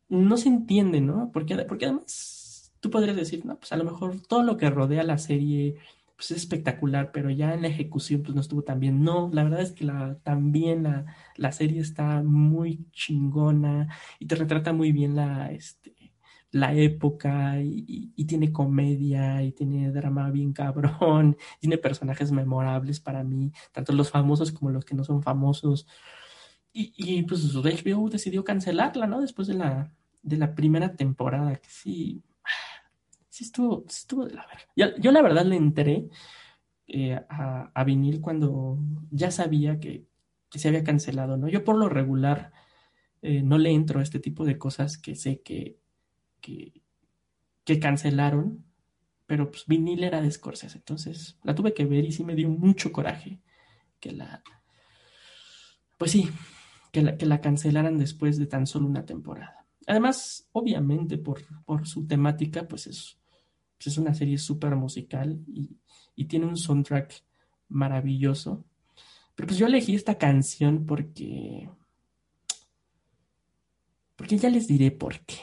no se entiende, ¿no? Porque, porque además tú podrías decir, no, pues a lo mejor todo lo que rodea la serie pues es espectacular, pero ya en la ejecución pues no estuvo tan bien. No, la verdad es que también la, la serie está muy chingona y te retrata muy bien la, este, la época y, y- y tiene comedia y tiene drama bien cabrón, tiene personajes memorables para mí, tanto los famosos como los que no son famosos. Y, y pues HBO decidió cancelarla, ¿no? Después de la, de la primera temporada, que sí, sí estuvo, sí estuvo de la verga. Yo, yo la verdad le enteré eh, a, a vinil cuando ya sabía que, que se había cancelado, ¿no? Yo por lo regular eh, no le entro a este tipo de cosas que sé que, que, que cancelaron, pero pues vinil era de Scorsese, entonces la tuve que ver y sí me dio mucho coraje que la, pues sí, que la, que la cancelaran después de tan solo una temporada. Además, obviamente, por, por su temática, pues es, pues es una serie súper musical y, y tiene un soundtrack maravilloso. Pero pues yo elegí esta canción porque... Porque ya les diré por qué.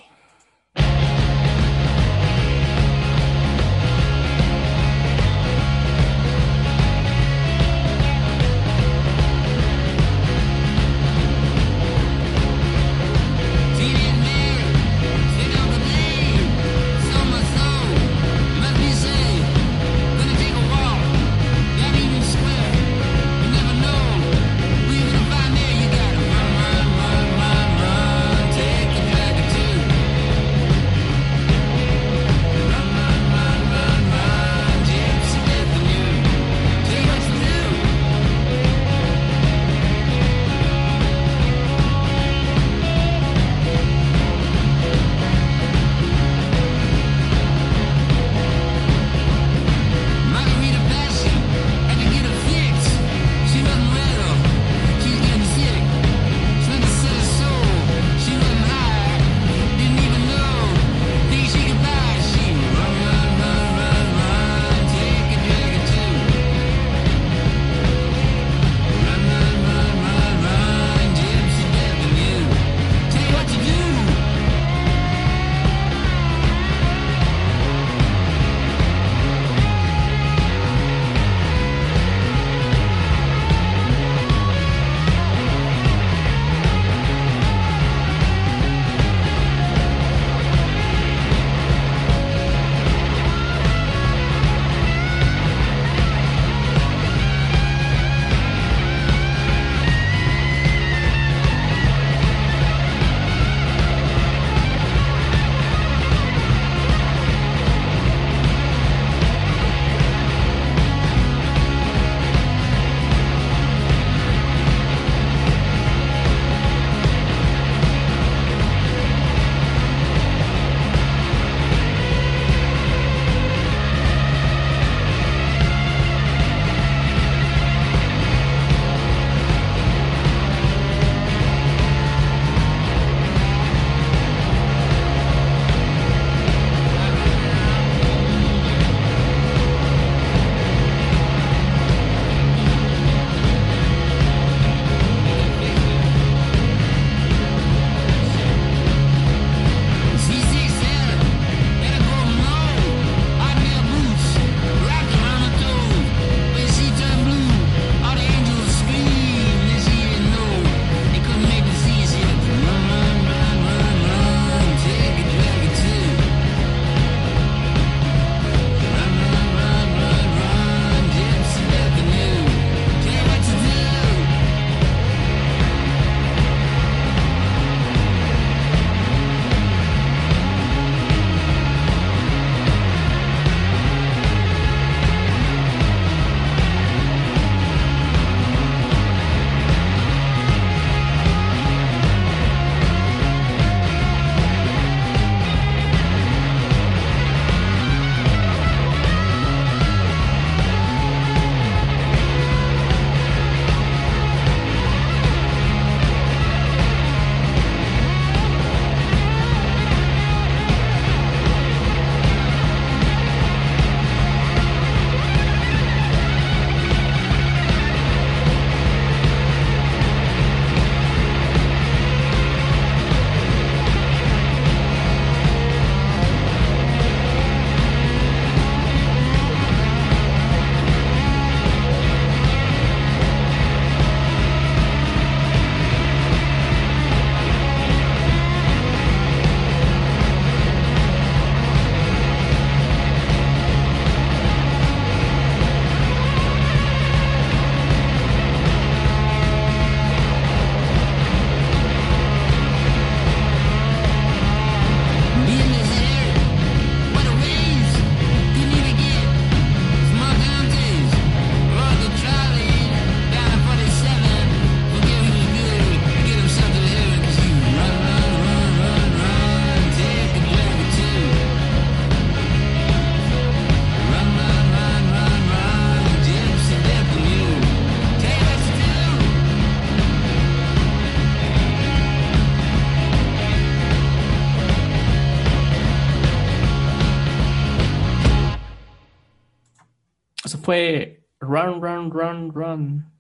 Run, Run, Run, Run.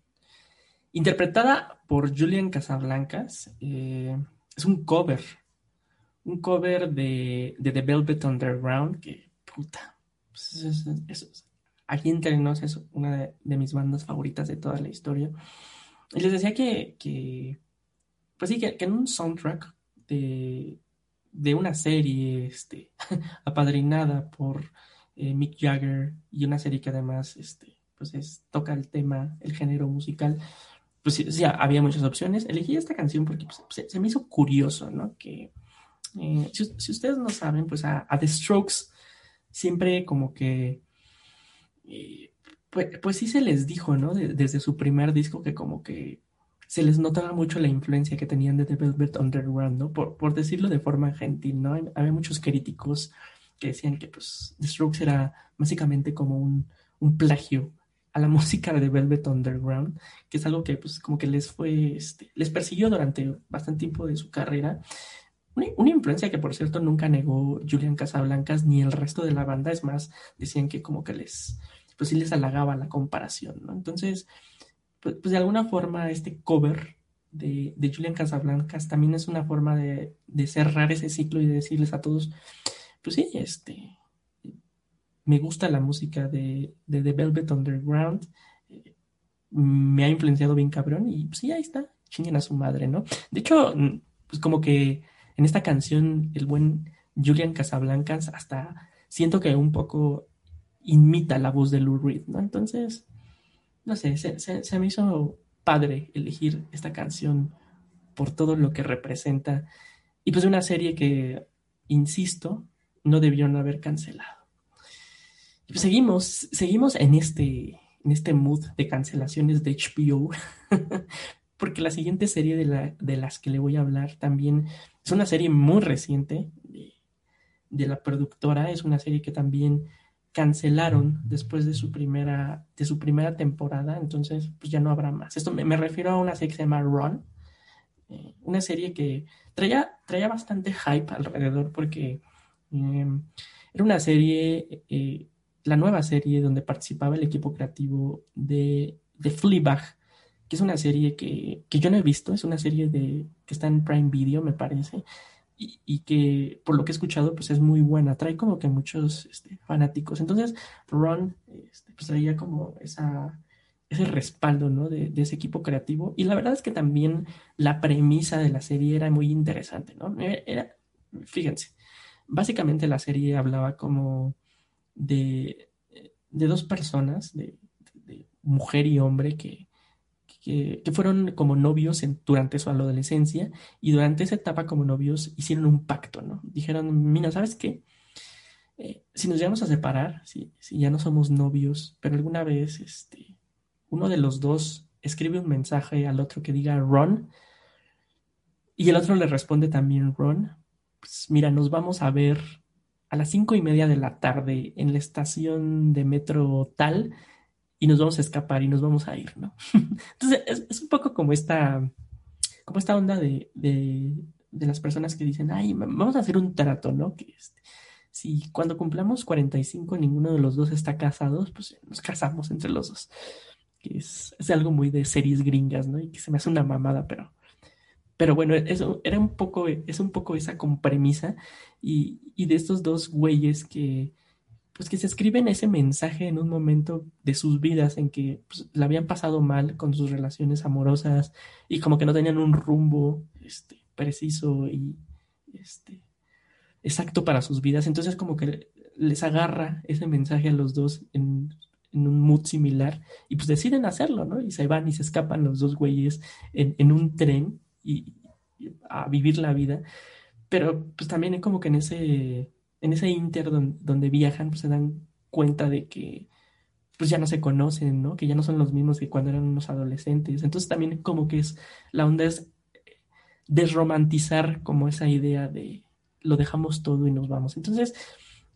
Interpretada por Julian Casablancas, eh, es un cover. Un cover de, The Velvet Underground, que puta. Pues es, es, es, aquí entre es una de, mis bandas favoritas de toda la historia. Y les decía que, pues sí, que, en un soundtrack de, de una serie este, apadrinada por eh, Mick Jagger y una serie que además este, pues es, toca el tema, el género musical, pues sí, sí había muchas opciones. Elegí esta canción porque pues, se, me hizo curioso, ¿no? Que eh, si, ustedes no saben, pues a, The Strokes siempre como que, eh, pues, pues, sí se les dijo, ¿no? De, desde su primer disco que como que se les notaba mucho la influencia que tenían de The Velvet Underground, ¿no? Por, por decirlo de forma gentil, ¿no? Había muchos críticos que decían que pues The Strokes era básicamente como un, un plagio a la música de Velvet Underground, que es algo que pues como que les fue, este, les persiguió durante bastante tiempo de su carrera. Una, influencia que por cierto nunca negó Julian Casablancas ni el resto de la banda, es más, decían que como que les, pues sí les halagaba la comparación, ¿no? Entonces, pues, pues de alguna forma este cover de, de, Julian Casablancas también es una forma de, de cerrar ese ciclo y de decirles a todos, pues sí, este, me gusta la música de, de The Velvet Underground, eh, me ha influenciado bien cabrón y pues sí, ahí está, chinguen a su madre, ¿no? De hecho, pues como que en esta canción el buen Julian Casablancas hasta siento que un poco imita la voz de Lou Reed, ¿no? Entonces, no sé, se, me hizo padre elegir esta canción por todo lo que representa y pues una serie que, insisto, no debieron haber cancelado. Seguimos, seguimos en este, en este mood de cancelaciones de HBO, porque la siguiente serie de, la, de, las que le voy a hablar también es una serie muy reciente de, de, la productora, es una serie que también cancelaron después de su primera, de su primera temporada, entonces pues ya no habrá más. Esto me, me refiero a una serie que se llama Run, eh, una serie que traía, traía bastante hype alrededor porque eh, era una serie... Eh, la nueva serie donde participaba el equipo creativo de, de Fleabag, que es una serie que, que, yo no he visto, es una serie de, que está en Prime Video, me parece, y, y, que por lo que he escuchado, pues es muy buena, trae como que muchos este, fanáticos. Entonces, Ron este, pues traía como esa, ese respaldo ¿no? de, de, ese equipo creativo, y la verdad es que también la premisa de la serie era muy interesante, ¿no? Era, fíjense, básicamente la serie hablaba como de, de dos personas, de, mujer y hombre, que, que, fueron como novios durante su adolescencia y durante esa etapa como novios hicieron un pacto, ¿no? Dijeron, mira, ¿sabes qué? Eh, si nos llegamos a separar, si, si, ya no somos novios, pero alguna vez este, uno de los dos escribe un mensaje al otro que diga Ron y el otro le responde también Ron, pues mira, nos vamos a ver a las cinco y media de la tarde en la estación de metro tal y nos vamos a escapar y nos vamos a ir, ¿no? Entonces es, un poco como esta, como esta onda de, de, de, las personas que dicen, ay, vamos a hacer un trato, ¿no? Que este, si cuando cumplamos 45 ninguno de los dos está casados, pues nos casamos entre los dos. Que es, es algo muy de series gringas, ¿no? Y que se me hace una mamada, pero pero bueno, eso era un poco, es un poco esa como premisa y, y de estos dos güeyes que, pues que se escriben ese mensaje en un momento de sus vidas en que pues, la habían pasado mal con sus relaciones amorosas y como que no tenían un rumbo este, preciso y este, exacto para sus vidas. Entonces como que les agarra ese mensaje a los dos en, en un mood similar y pues deciden hacerlo, ¿no? Y se van y se escapan los dos güeyes en, en un tren y, a vivir la vida. Pero pues también como que en ese, en ese inter donde, donde viajan, pues se dan cuenta de que pues ya no se conocen, ¿no? Que ya no son los mismos que cuando eran unos adolescentes. Entonces también como que es, la onda es desromantizar como esa idea de lo dejamos todo y nos vamos. Entonces,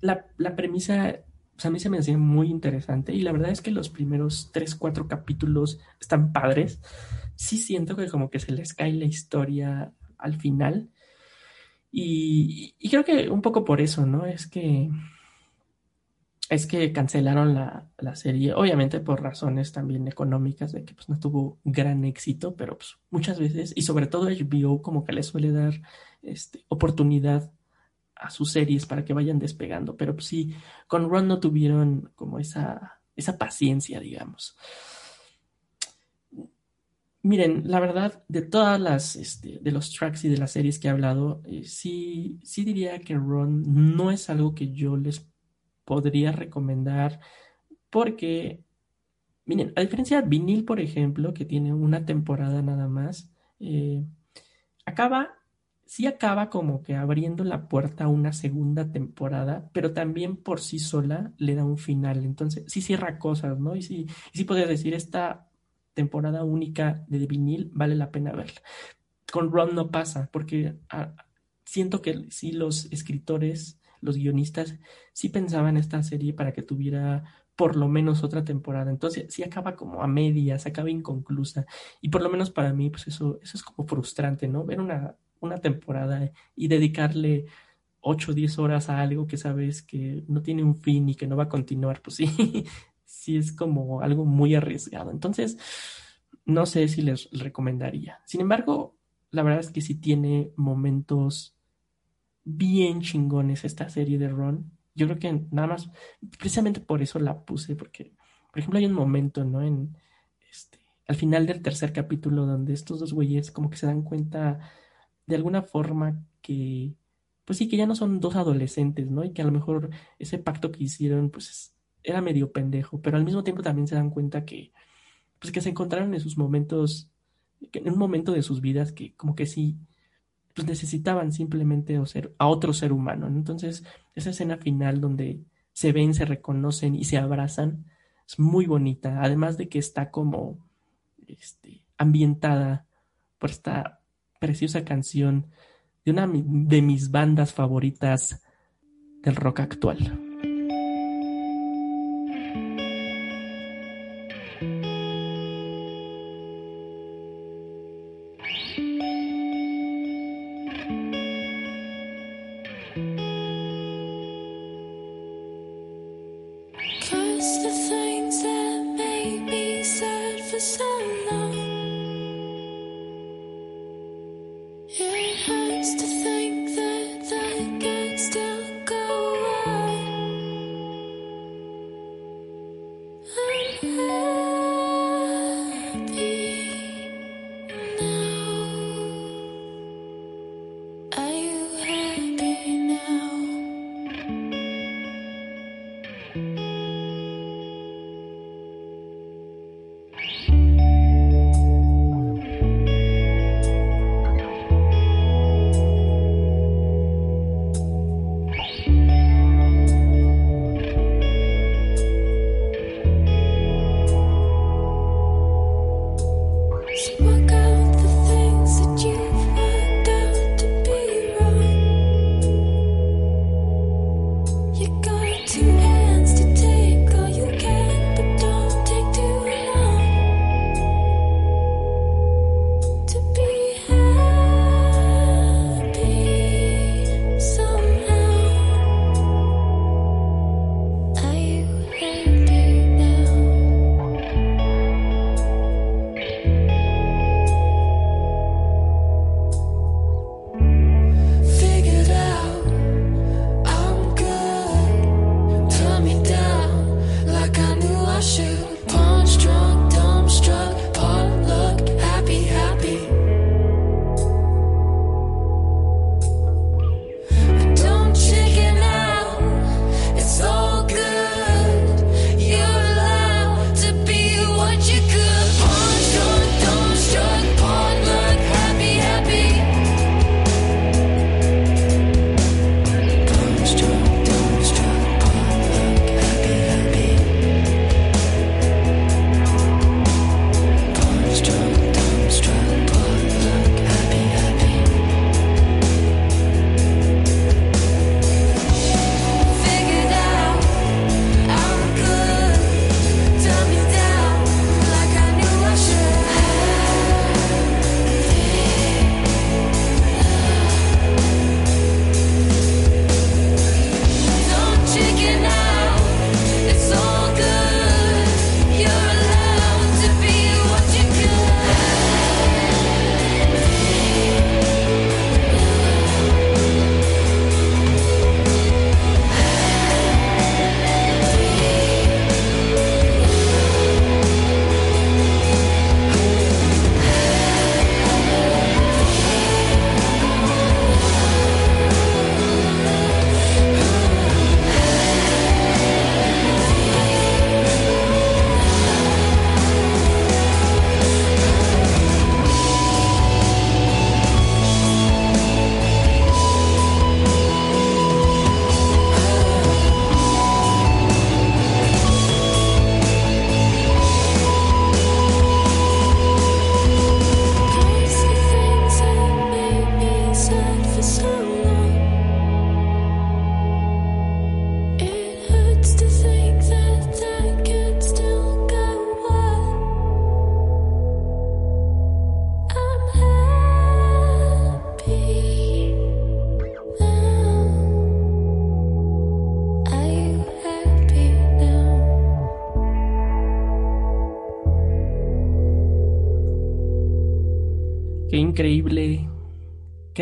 la, la premisa pues a mí se me hacía muy interesante y la verdad es que los primeros tres, cuatro capítulos están padres. Sí siento que como que se les cae la historia al final y, y creo que un poco por eso, ¿no? Es que es que cancelaron la, la, serie, obviamente por razones también económicas, de que pues no tuvo gran éxito, pero pues muchas veces, y sobre todo HBO como que le suele dar este, oportunidad a sus series para que vayan despegando, pero pues sí, con Ron no tuvieron como esa, esa paciencia, digamos. Miren, la verdad, de todas las, este, de los tracks y de las series que he hablado, eh, sí, sí diría que Ron no es algo que yo les podría recomendar porque, miren, a diferencia de Vinil, por ejemplo, que tiene una temporada nada más, eh, acaba, sí acaba como que abriendo la puerta a una segunda temporada, pero también por sí sola le da un final. Entonces, sí cierra cosas, ¿no? Y sí, y sí decir, esta temporada única de vinil vale la pena verla. Con Ron no pasa, porque ah, siento que sí los escritores, los guionistas, sí pensaban esta serie para que tuviera por lo menos otra temporada. Entonces, sí acaba como a medias, acaba inconclusa. Y por lo menos para mí, pues eso, eso es como frustrante, ¿no? Ver una, una temporada y dedicarle 8 o 10 horas a algo que sabes que no tiene un fin y que no va a continuar, pues sí, sí es como algo muy arriesgado. Entonces, no sé si les recomendaría. Sin embargo, la verdad es que sí tiene momentos bien chingones esta serie de Ron. Yo creo que nada más, precisamente por eso la puse, porque, por ejemplo, hay un momento, ¿no? En este, al final del tercer capítulo, donde estos dos güeyes como que se dan cuenta de alguna forma que, pues sí, que ya no son dos adolescentes, ¿no? Y que a lo mejor ese pacto que hicieron, pues era medio pendejo, pero al mismo tiempo también se dan cuenta que, pues que se encontraron en sus momentos, en un momento de sus vidas que como que sí, pues necesitaban simplemente ser, a otro ser humano. Entonces, esa escena final donde se ven, se reconocen y se abrazan, es muy bonita, además de que está como este, ambientada por esta preciosa canción de una de mis bandas favoritas del rock actual.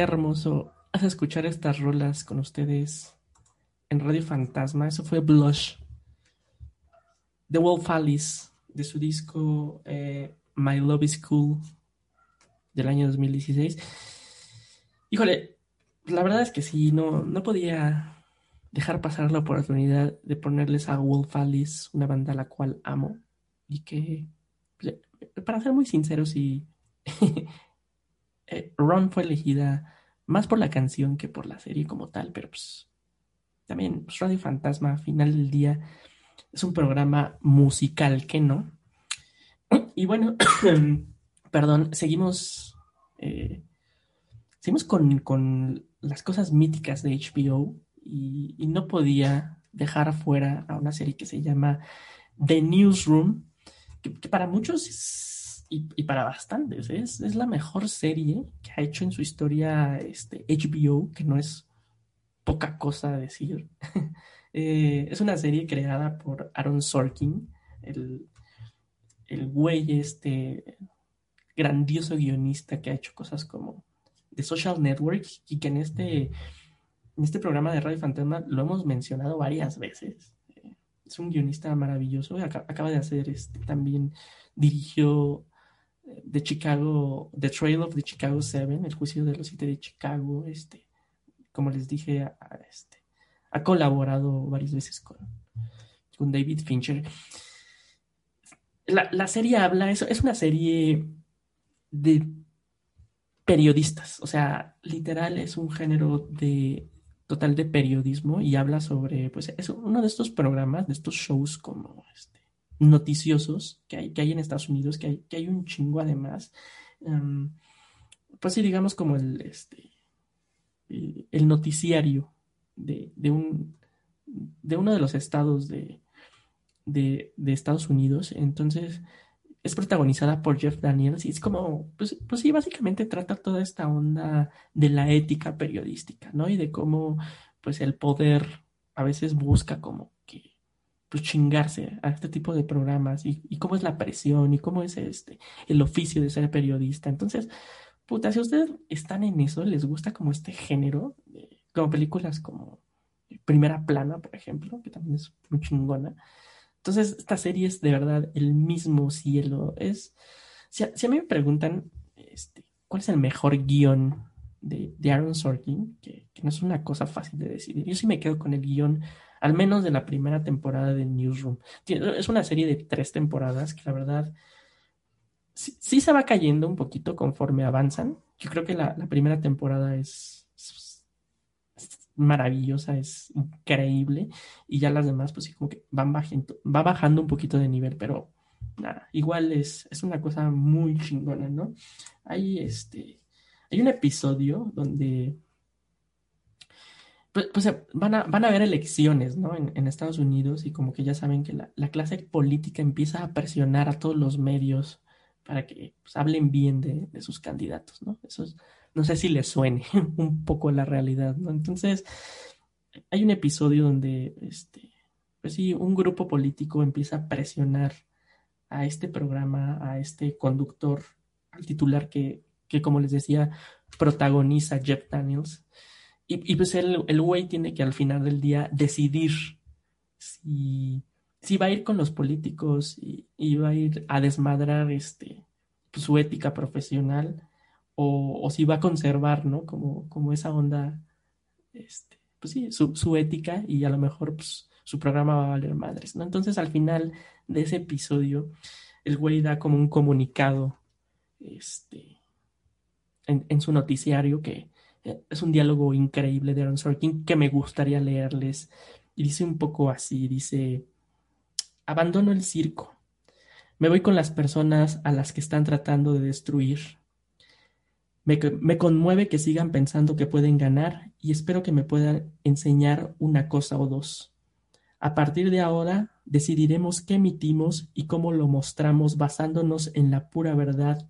Hermoso. Hace escuchar estas rolas con ustedes en Radio Fantasma. Eso fue Blush. The Wolf Alice, de su disco eh, My Love is Cool del año 2016. Híjole, la verdad es que sí, no, no podía dejar pasar la oportunidad de ponerles a Wolf Alice, una banda a la cual amo y que, pues, para ser muy sincero, sí, eh, Ron fue elegida más por la canción que por la serie como tal, pero pues también pues, Radio Fantasma, final del día, es un programa musical, que no? Y bueno, perdón, seguimos, eh, seguimos con, con, las cosas míticas de HBO y, y, no podía dejar fuera a una serie que se llama The Newsroom, que, que para muchos es, y, para bastantes es, es, la mejor serie que ha hecho en su historia este, HBO, que no es poca cosa a decir. eh, es una serie creada por Aaron Sorkin, el, el güey este grandioso guionista que ha hecho cosas como The Social Network y que en este, en este programa de Radio Fantasma lo hemos mencionado varias veces. Es un guionista maravilloso. Acaba de hacer este, también dirigió de Chicago, The Trail of the Chicago Seven, el juicio de los siete de Chicago. Este, como les dije, este, ha colaborado varias veces con, con David Fincher. La, la, serie habla, es, es una serie de periodistas, o sea, literal es un género de total de periodismo y habla sobre, pues es uno de estos programas, de estos shows como este, noticiosos que hay, que hay en Estados Unidos, que hay, que hay un chingo además. Um, pues sí, digamos como el, este, el noticiario de, de, un, de uno de los estados de, de, Estados Unidos. Entonces, es protagonizada por Jeff Daniels y es como, pues, pues sí, básicamente trata toda esta onda de la ética periodística, ¿no? Y de cómo, pues, el poder a veces busca como pues, chingarse a este tipo de programas y, y cómo es la presión y cómo es este, el oficio de ser periodista. Entonces, puta, si ustedes están en eso, les gusta como este género, eh, como películas como Primera Plana, por ejemplo, que también es muy chingona. Entonces, esta serie es de verdad el mismo cielo. Es, si a, si a mí me preguntan este, cuál es el mejor guion de, de Aaron Sorkin, que, que, no es una cosa fácil de decidir, yo sí me quedo con el guion, al menos de la primera temporada de Newsroom. Es una serie de tres temporadas que la verdad sí, se va cayendo un poquito conforme avanzan. Yo creo que la, primera temporada es, es maravillosa, es increíble. Y ya las demás, pues sí, como que van bajando, va bajando un poquito de nivel, pero nada, igual es, es una cosa muy chingona, ¿no? Hay este. Hay un episodio donde. Pues, pues van, a, van a haber elecciones, ¿no? En, Estados Unidos y como que ya saben que la, la, clase política empieza a presionar a todos los medios para que pues, hablen bien de, sus candidatos, ¿no? Eso es, no sé si les suene un poco la realidad, ¿no? Entonces, hay un episodio donde, este, pues sí, un grupo político empieza a presionar a este programa, a este conductor, al titular que como les decía, protagoniza Jeff Daniels. Y, pues el, el güey tiene que al final del día decidir si, si va a ir con los políticos y, va a ir a desmadrar este, pues, su ética profesional o, o, si va a conservar, ¿no? Como, como esa onda, este, pues sí, su, su ética y a lo mejor pues, su programa va a valer madres, ¿no? Entonces al final de ese episodio, el güey da como un comunicado, este, en, en su noticiario que es un diálogo increíble de Aaron Sorkin que me gustaría leerles. Y dice un poco así, dice, abandono el circo. Me voy con las personas a las que están tratando de destruir. Me, me, conmueve que sigan pensando que pueden ganar y espero que me puedan enseñar una cosa o dos. A partir de ahora decidiremos qué emitimos y cómo lo mostramos basándonos en la pura verdad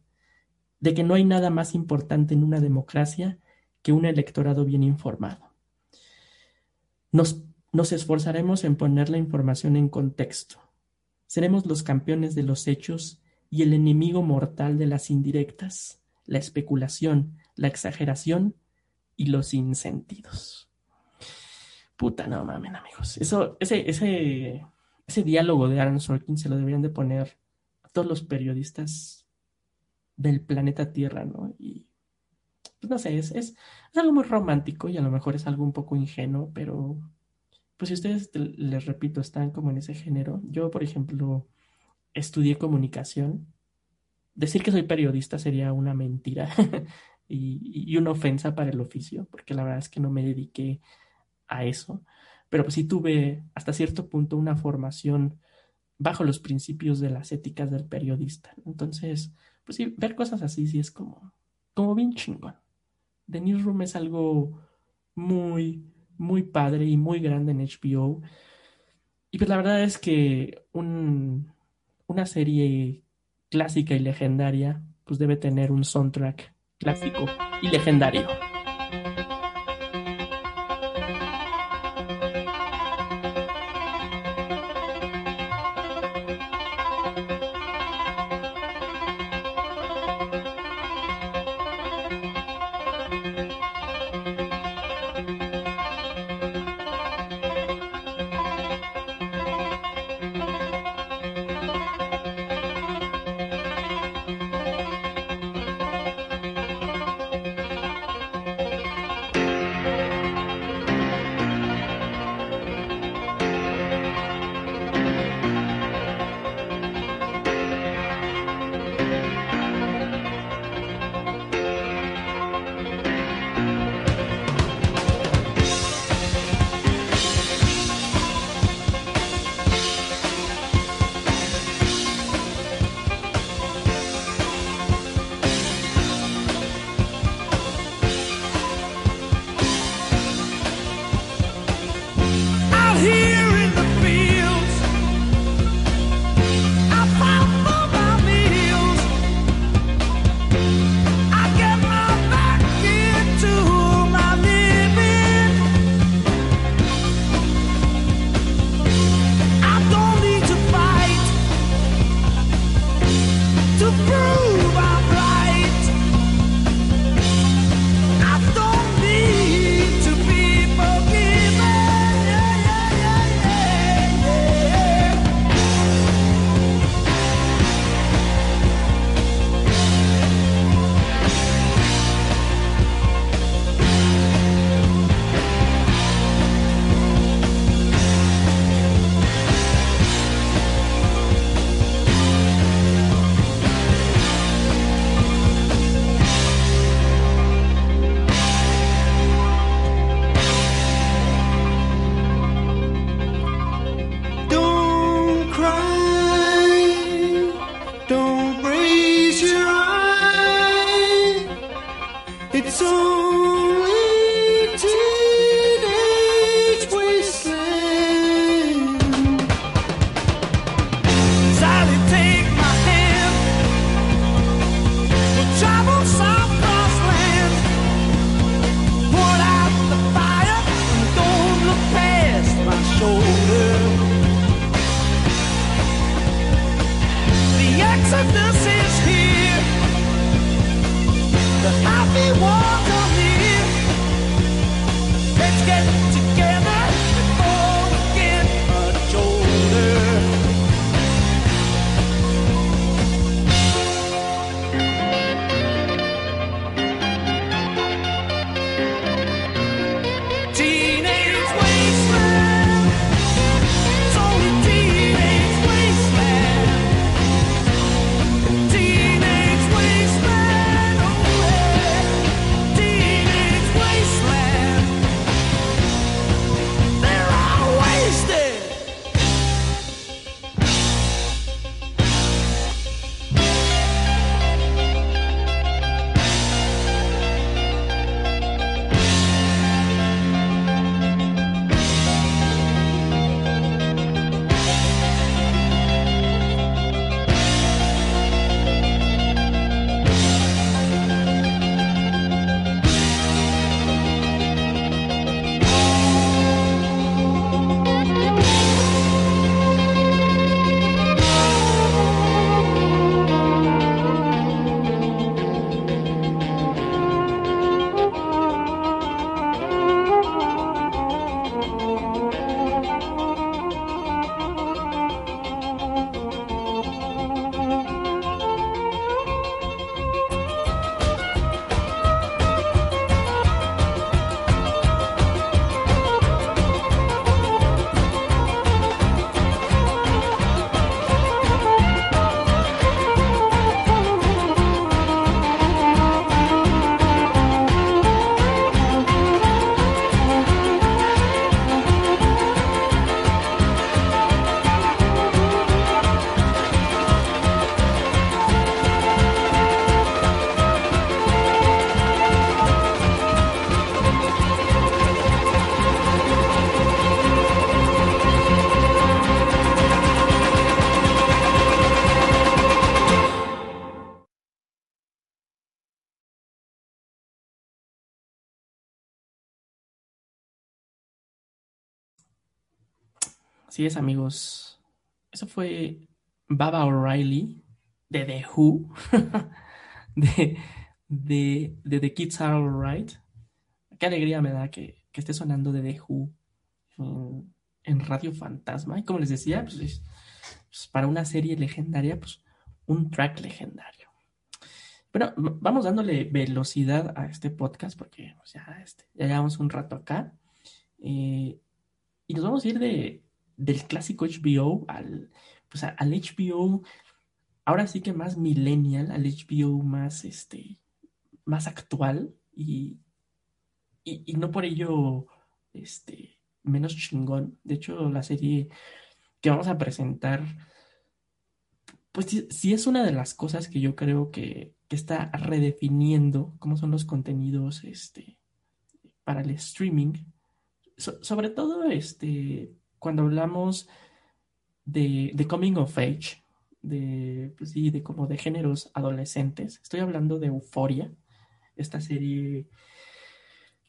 de que no hay nada más importante en una democracia que un electorado bien informado. Nos, nos esforzaremos en poner la información en contexto. Seremos los campeones de los hechos y el enemigo mortal de las indirectas la especulación, la exageración y los insentidos. Puta, no mamen, amigos. Eso, ese, ese, ese diálogo de Aaron Sorkin se lo deberían de poner a todos los periodistas del planeta Tierra, ¿no? Pues no sé, es, es, es algo muy romántico y a lo mejor es algo un poco ingenuo, pero pues si ustedes, te- les repito, están como en ese género, yo, por ejemplo, estudié comunicación. Decir que soy periodista sería una mentira y, y una ofensa para el oficio, porque la verdad es que no me dediqué a eso. Pero pues sí tuve hasta cierto punto una formación bajo los principios de las éticas del periodista. Entonces, pues sí, ver cosas así sí es como, como bien chingón. The Newsroom es algo muy, muy padre y muy grande en HBO. Y pues la verdad es que un, una serie clásica y legendaria, pues debe tener un soundtrack clásico y legendario. Así es, amigos. Eso fue Baba O'Reilly de The Who, de, The Kids Are Alright. Qué alegría me da que, esté sonando The Who en, Radio Fantasma. Y como les decía, pues, es- pues, para una serie legendaria, pues un track legendario. Bueno, vamos dándole velocidad a este podcast porque pues, ya, este, ya llevamos un rato acá. Eh, y nos vamos a ir de, del clásico HBO al, pues, al HBO, ahora sí que más millennial, al HBO más, este, más actual y, y, y no por ello este, menos chingón. De hecho, la serie que vamos a presentar, pues sí, sí es una de las cosas que yo creo que, que está redefiniendo cómo son los contenidos este, para el streaming. So- sobre todo este, cuando hablamos de, de coming of age, de, pues sí, de como de géneros adolescentes. Estoy hablando de Euphoria, esta serie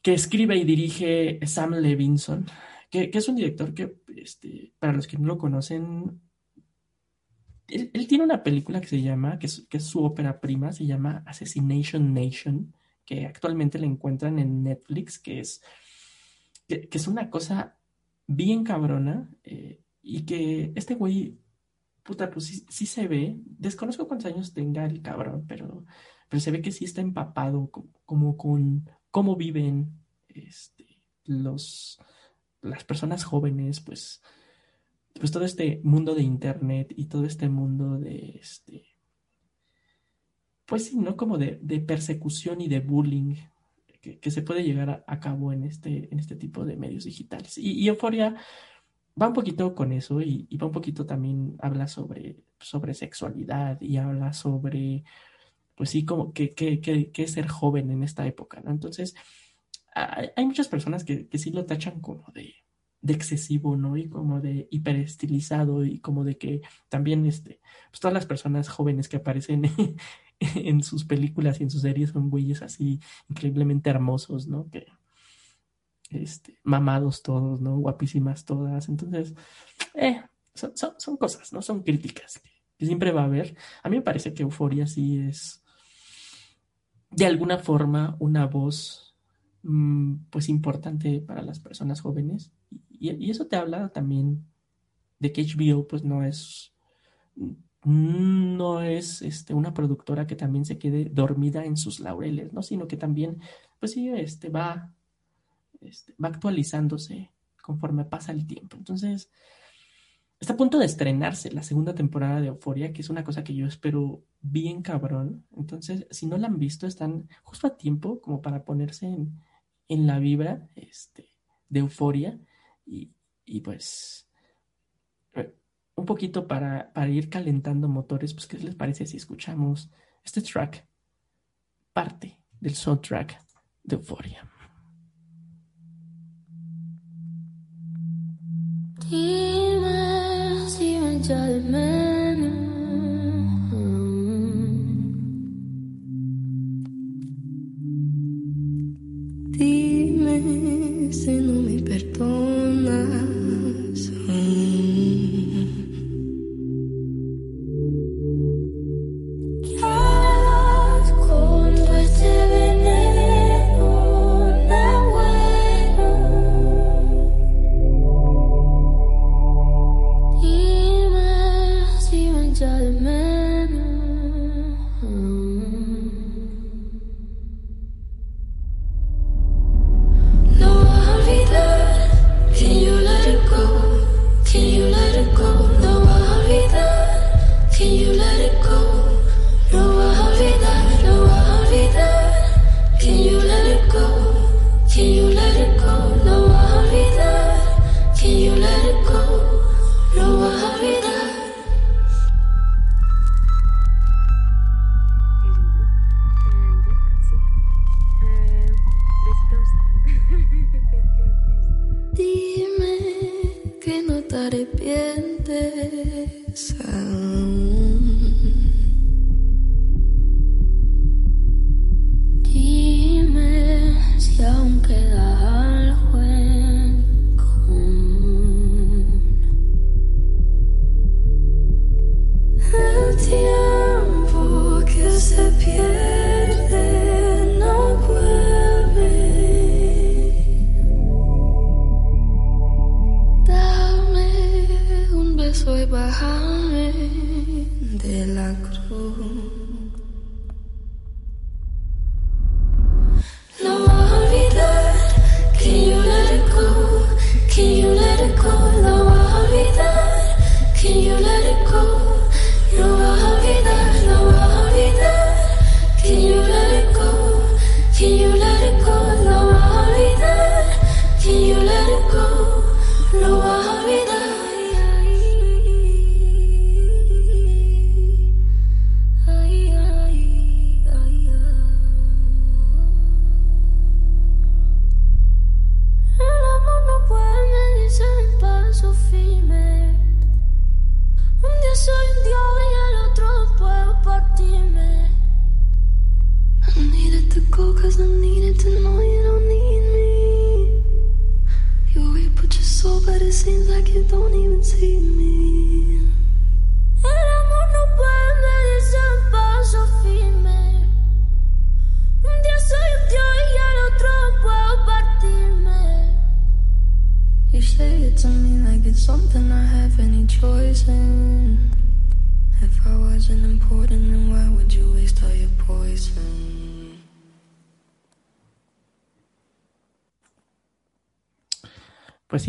que escribe y dirige Sam Levinson, que, es un director que, este, para los que no lo conocen, él, tiene una película que se llama, que es, su ópera prima, se llama Assassination Nation, que actualmente la encuentran en Netflix, que es, que es una cosa bien cabrona eh, y que este güey, puta, pues sí, se ve, desconozco cuántos años tenga el cabrón, pero, pero se ve que sí está empapado como, como con cómo viven este, los, las personas jóvenes, pues, pues todo este mundo de internet y todo este mundo de este, pues sí, ¿no? Como de persecución y de bullying que, se puede llegar a, cabo en este, en este tipo de medios digitales. Y, Euphoria va un poquito con eso y, y va un poquito también, habla sobre, sobre sexualidad y habla sobre, pues sí, como que, que, que, es ser joven en esta época, ¿no? Entonces, hay, hay muchas personas que, que sí lo tachan como de, de excesivo, ¿no? Y como de hiperestilizado y como de que también, este, pues todas las personas jóvenes que aparecen en sus películas y en sus series son güeyes así increíblemente hermosos, ¿no? Que, este, mamados todos, ¿no? Guapísimas todas. Entonces, eh, son, son, cosas, ¿no? Son críticas que, que siempre va a haber. A mí me parece que Euforia sí es, de alguna forma, una voz, mm, pues, importante para las personas jóvenes. Y, y eso te habla también de que HBO, pues, no es, no es este, una productora que también se quede dormida en sus laureles, ¿no? Sino que también, pues sí, este, va, este, va actualizándose conforme pasa el tiempo. Entonces, está a punto de estrenarse la segunda temporada de Euforia, que es una cosa que yo espero bien cabrón. Entonces, si no la han visto, están justo a tiempo como para ponerse en, en la vibra este, de Euforia y, y pues un poquito para, para ir calentando motores, pues ¿qué les parece si escuchamos este track, parte del soundtrack de si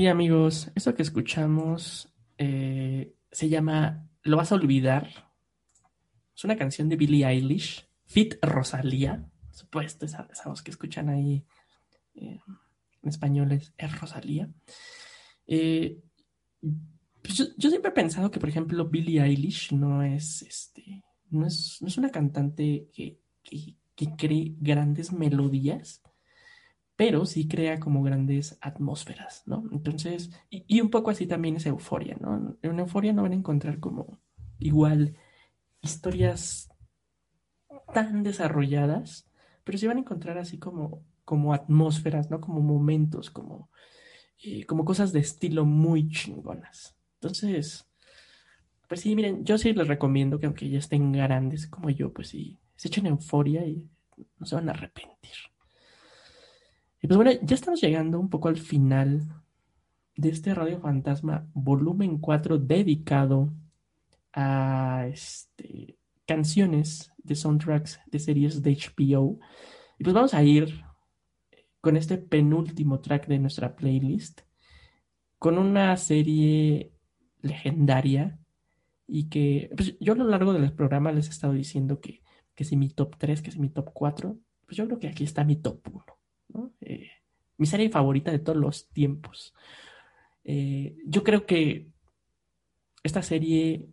sí, amigos, eso que escuchamos eh, se llama Lo vas a olvidar. Es una canción de Billie Eilish, Fit Rosalía. Por supuesto, esa, esa voz que escuchan ahí eh, en español es, Rosalía. Eh, pues yo, yo siempre he pensado que, por ejemplo, Billie Eilish no es, este, no es, no es una cantante que, que, que cree grandes melodías, pero sí crea como grandes atmósferas, ¿no? Entonces, y, un poco así también es Euforia, ¿no? En Euforia no van a encontrar como igual historias tan desarrolladas, pero sí van a encontrar así como, como atmósferas, ¿no? Como momentos, como, eh, como cosas de estilo muy chingonas. Entonces, pues sí, miren, yo sí les recomiendo que aunque ya estén grandes como yo, pues sí, se echen euforia y no se van a arrepentir. Y pues bueno, ya estamos llegando un poco al final de este Radio Fantasma volumen 4 dedicado a este, canciones de soundtracks de series de HBO. Y pues vamos a ir con este penúltimo track de nuestra playlist, con una serie legendaria y que pues yo a lo largo del programa les he estado diciendo que, que si mi top 3, que si mi top 4, pues yo creo que aquí está mi top 1. Eh, mi serie favorita de todos los tiempos. Eh, yo creo que esta serie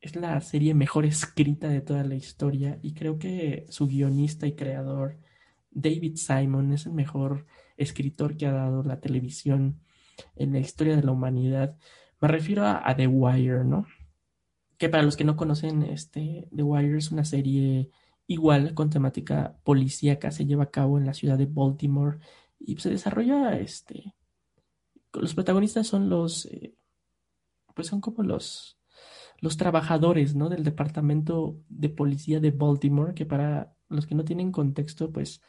es la serie mejor escrita de toda la historia y creo que su guionista y creador David Simon es el mejor escritor que ha dado la televisión en la historia de la humanidad. Me refiero a, a The Wire, ¿no? Que para los que no conocen, este, The Wire es una serie igual con temática policíaca, se lleva a cabo en la ciudad de Baltimore y se desarrolla, este, los protagonistas son los, eh, pues son como los, los trabajadores, ¿no? Del departamento de policía de Baltimore, que para los que no tienen contexto, pues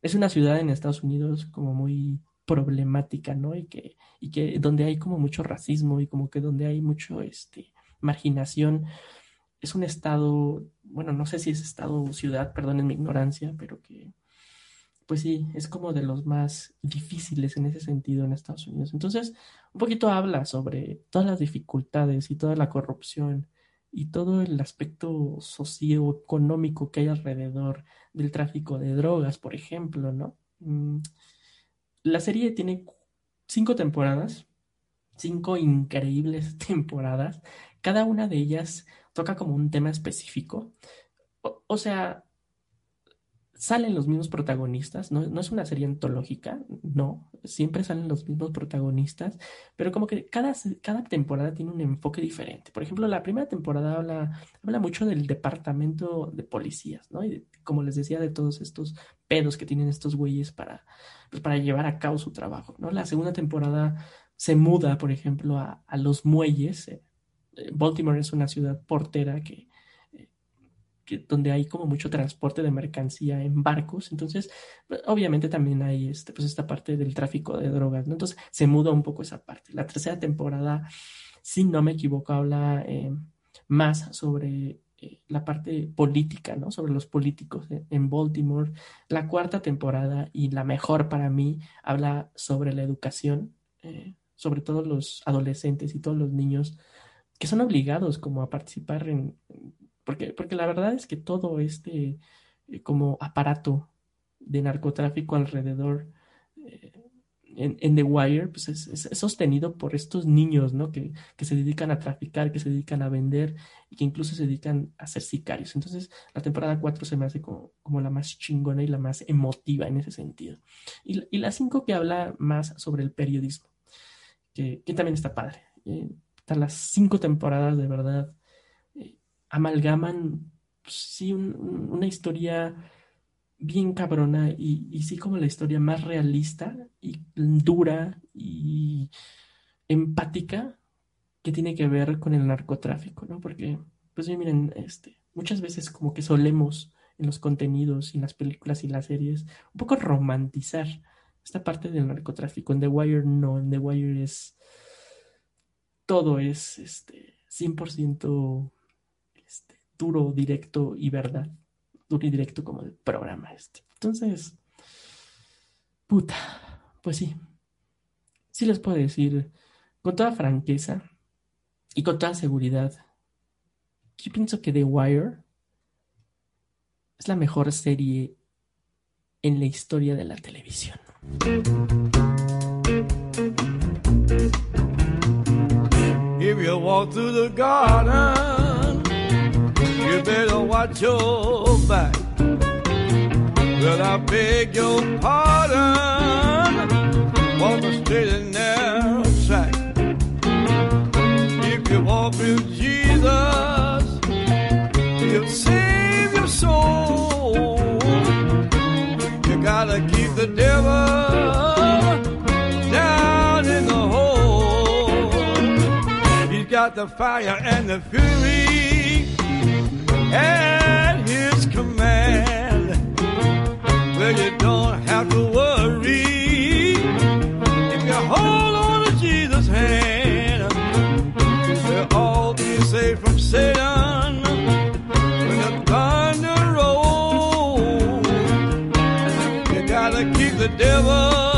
es una ciudad en Estados Unidos como muy problemática, ¿no? Y que, y que donde hay como mucho racismo y como que donde hay mucho, este, marginación. Es un estado, bueno, no sé si es estado o ciudad, perdonen mi ignorancia, pero que, pues sí, es como de los más difíciles en ese sentido en Estados Unidos. Entonces, un poquito habla sobre todas las dificultades y toda la corrupción y todo el aspecto socioeconómico que hay alrededor del tráfico de drogas, por ejemplo, ¿no? Mm, La serie tiene cinco temporadas, cinco increíbles temporadas. Cada una de ellas toca como un tema específico. O, sea, salen los mismos protagonistas, no, no es una serie antológica, no, siempre salen los mismos protagonistas, pero como que cada, cada temporada tiene un enfoque diferente. Por ejemplo, la primera temporada habla, habla mucho del departamento de policías, ¿no? Y como les decía, de todos estos pedos que tienen estos güeyes para, pues, para llevar a cabo su trabajo, ¿no? La segunda temporada se muda, por ejemplo, a, a los muelles. eh, Baltimore es una ciudad portera que que, donde hay como mucho transporte de mercancía en barcos. Entonces, obviamente también hay este, pues esta parte del tráfico de drogas, ¿no? Entonces, se muda un poco esa parte. La tercera temporada, si no me equivoco, habla eh, más sobre eh, la parte política, ¿no? Sobre los políticos en, Baltimore. La cuarta temporada, y la mejor para mí, habla sobre la educación, eh, sobre todo los adolescentes y todos los niños que son obligados como a participar en, porque, porque la verdad es que todo este eh, como aparato de narcotráfico alrededor eh, en, The Wire pues es, es- es sostenido por estos niños, ¿no? Que, que se dedican a traficar, que se dedican a vender y que incluso se dedican a ser sicarios. Entonces, la temporada 4 se me hace como, como la más chingona y la más emotiva en ese sentido. Y, y la 5 que habla más sobre el periodismo, que, que también está padre. Eh, hasta las cinco temporadas de verdad eh, amalgaman, pues, sí, un- un- una historia bien cabrona y, sí como la historia más realista y dura y empática que tiene que ver con el narcotráfico, ¿no? Porque, pues miren, este, muchas veces como que solemos en los contenidos y en las películas y las series un poco romantizar esta parte del narcotráfico. En The Wire no, en The Wire es todo es este 100% este, duro, directo y verdad. Duro y directo como el programa este. Entonces, puta, pues sí. Sí les puedo decir con toda franqueza y con toda seguridad. Yo pienso que The Wire es la mejor serie en la historia de la televisión. You walk through the garden, you better watch your back. Well, I beg your pardon, walk straight and narrow track. If you walk with Jesus, he'll save your soul. You gotta keep the devil Got the fire and the fury at his command. Well, you don't have to worry if you hold on to Jesus' hand. We'll all be safe from Satan when the thunder rolls. You gotta keep the devil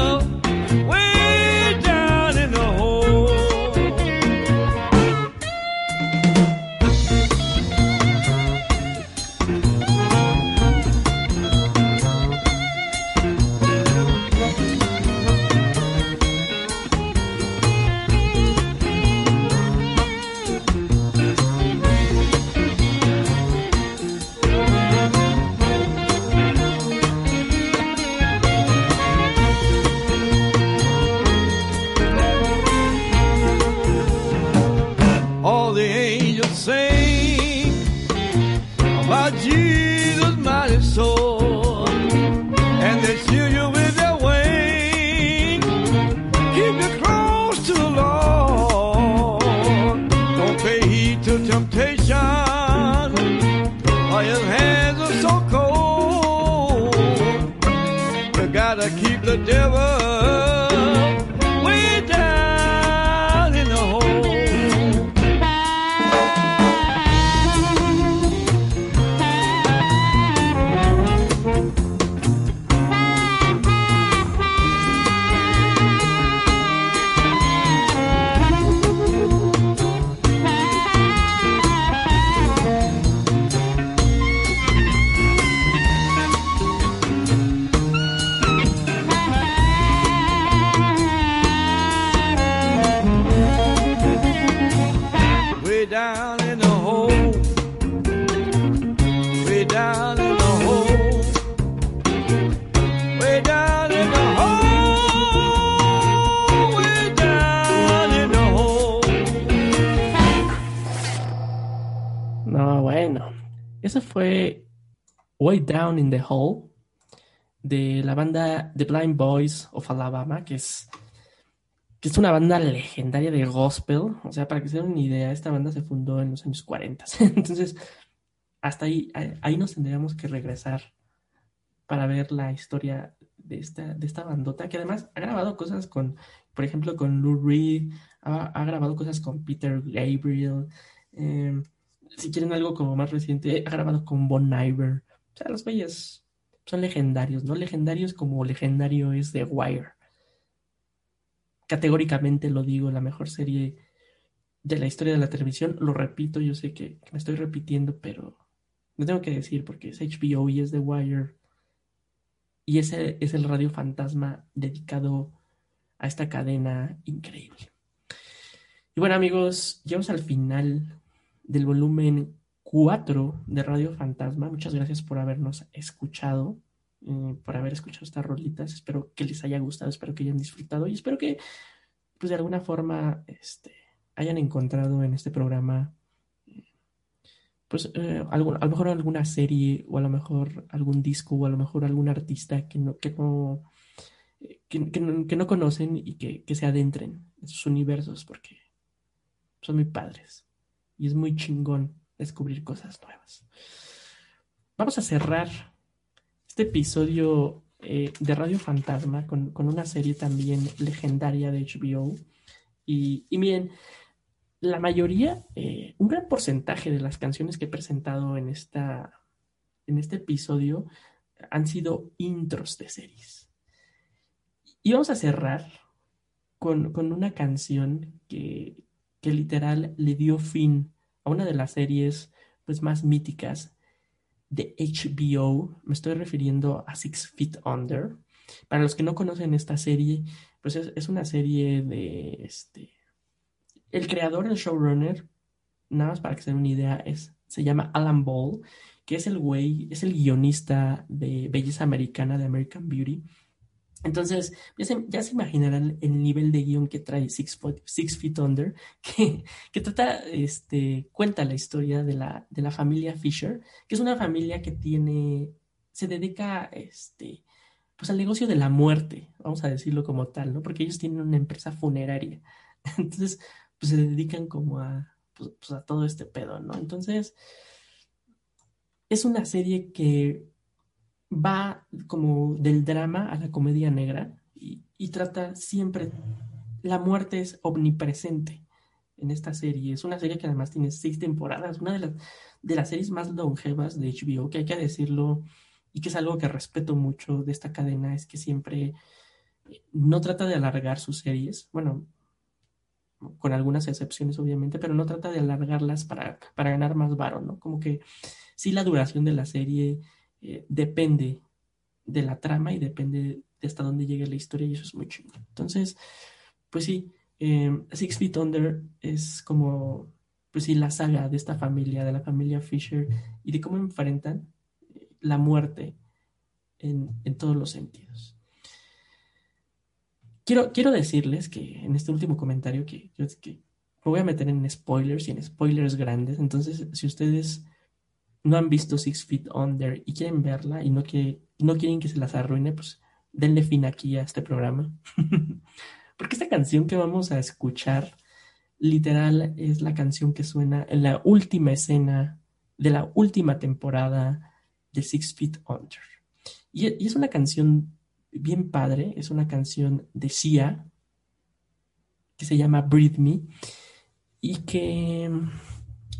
the devil bueno. Eso fue Way Down in the Hole de la banda The Blind Boys of Alabama, que es, que es una banda legendaria de gospel. O sea, para que se den una idea, esta banda se fundó en los años 40. Entonces, hasta ahí, ahí nos tendríamos que regresar para ver la historia de esta, de esta bandota, que además ha grabado cosas con, por ejemplo, con Lou Reed, ha, ha grabado cosas con Peter Gabriel, eh, si quieren algo como más reciente, ha grabado con Bon Iver. O sea, los güeyes son legendarios, ¿no? Legendarios como legendario es The Wire. Categóricamente lo digo, la mejor serie de la historia de la televisión. Lo repito, yo sé que, me estoy repitiendo, pero lo tengo que decir porque es HBO y es The Wire. Y ese es el radio fantasma dedicado a esta cadena increíble. Y bueno, amigos, llegamos al final del volumen 4 de Radio Fantasma. Muchas gracias por habernos escuchado, eh, por haber escuchado estas rolitas. Espero que les haya gustado, espero que hayan disfrutado y espero que, pues de alguna forma, este, hayan encontrado en este programa, pues eh, a lo mejor alguna serie o a lo mejor algún disco o a lo mejor algún artista que no, que no, que, que no conocen y que, que se adentren en sus universos porque son muy padres y es muy chingón descubrir cosas nuevas. Vamos a cerrar este episodio eh, de Radio Fantasma con, con una serie también legendaria de HBO. Y, y miren, la mayoría, eh, un gran porcentaje de las canciones que he presentado en, esta, en este episodio han sido intros de series. Y vamos a cerrar con, con una canción que, que literal le dio fin a una de las series pues, más míticas de HBO. Me estoy refiriendo a Six Feet Under. Para los que no conocen esta serie, pues es, una serie de este. El creador, el showrunner, nada más para que se den una idea, es, se llama Alan Ball, que es el güey, es el guionista de Belleza Americana de American Beauty. Entonces, ya se, imaginarán el nivel de guion que trae Six Feet Under, que, que trata, este, cuenta la historia de la, de la familia Fisher, que es una familia que tiene, se dedica, este, pues al negocio de la muerte, vamos a decirlo como tal, ¿no? Porque ellos tienen una empresa funeraria. Entonces, pues se dedican como a, pues, pues, a todo este pedo, ¿no? Entonces, es una serie que va como del drama a la comedia negra y, trata siempre, la muerte es omnipresente en esta serie. Es una serie que además tiene seis temporadas, una de las, de las series más longevas de HBO, que hay que decirlo, y que es algo que respeto mucho de esta cadena, es que siempre eh, no trata de alargar sus series, bueno, con algunas excepciones obviamente, pero no trata de alargarlas para, para ganar más varo, ¿no? Como que sí la duración de la serie eh, depende de la trama y depende de hasta dónde llegue la historia y eso es muy chingón. Entonces, pues sí, eh, Six Feet Under es como, pues sí, la saga de esta familia, de la familia Fisher y de cómo enfrentan eh, la muerte en, en todos los sentidos. Quiero, quiero decirles que en este último comentario que, que me voy a meter en spoilers y en spoilers grandes, entonces si ustedes no han visto Six Feet Under y quieren verla y no, que, no quieren que se las arruine, pues denle fin aquí a este programa. Porque esta canción que vamos a escuchar, literal, es la canción que suena en la última escena de la última temporada de Six Feet Under. Y, es una canción bien padre, es una canción de Sia que se llama Breathe Me y que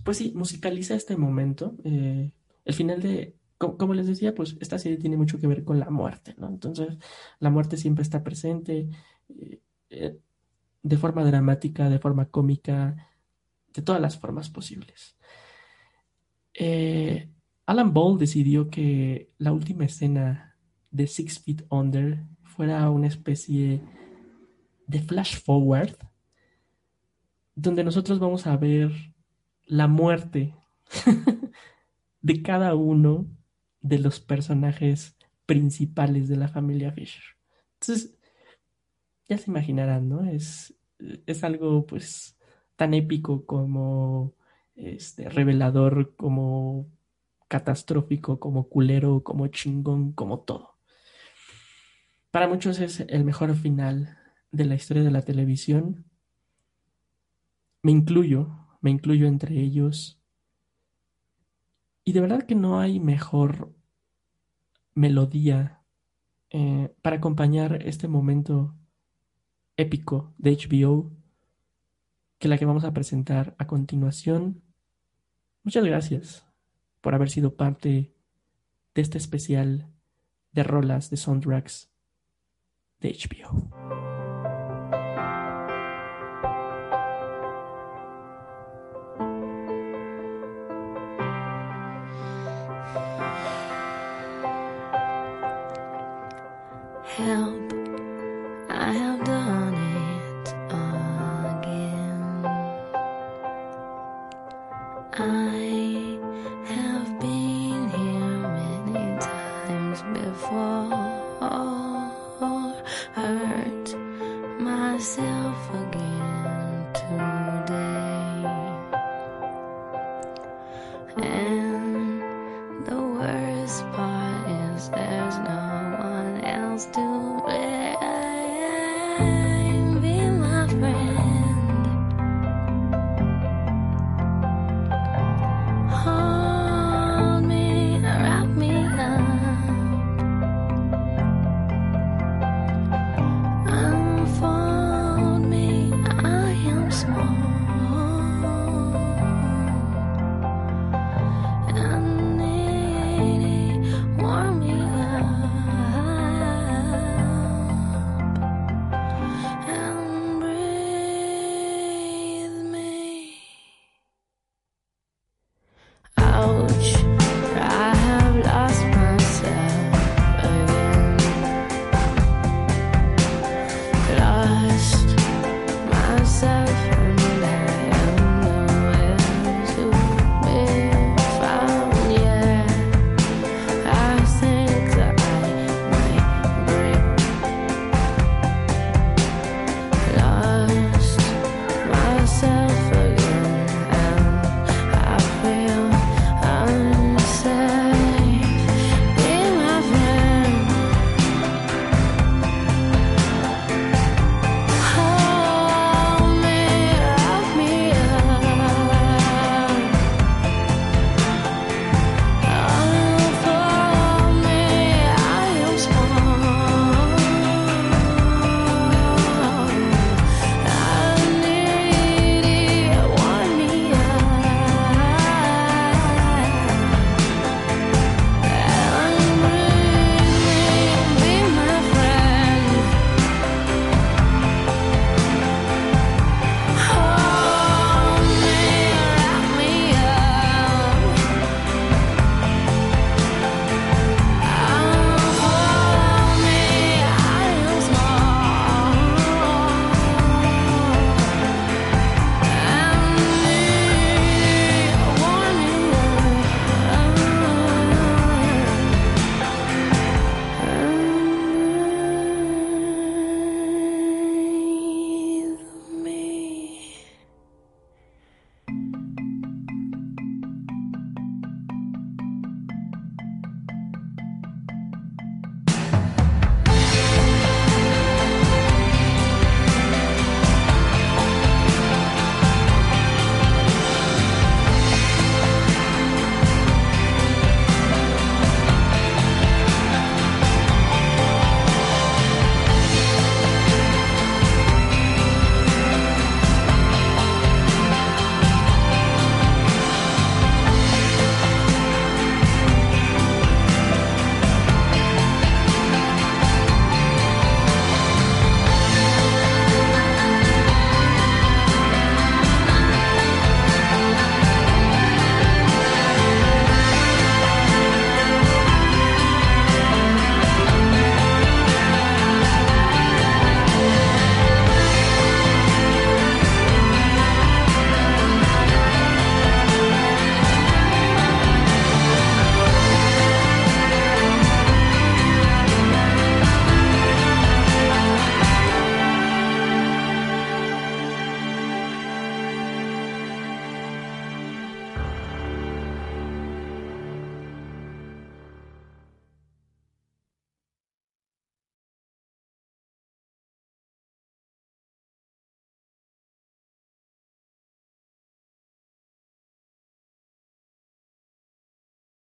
pues sí, musicaliza este momento. Eh, el final de, co- como les decía, pues esta serie tiene mucho que ver con la muerte, ¿no? Entonces, la muerte siempre está presente eh, eh, de forma dramática, de forma cómica, de todas las formas posibles. Alan Ball decidió que la última escena de Six Feet Under fuera una especie de flash forward, donde nosotros vamos a ver la muerte de cada uno de los personajes principales de la familia Fisher. Entonces, ya se imaginarán, ¿no? Es, es algo pues tan épico como este, revelador, como catastrófico, como culero, como chingón, como todo. Para muchos es el mejor final de la historia de la televisión. Me incluyo, me incluyo entre ellos. Y de verdad que no hay mejor melodía eh, para acompañar este momento épico de HBO que la que vamos a presentar a continuación. Muchas gracias por haber sido parte de este especial de rolas de soundtracks de HBO.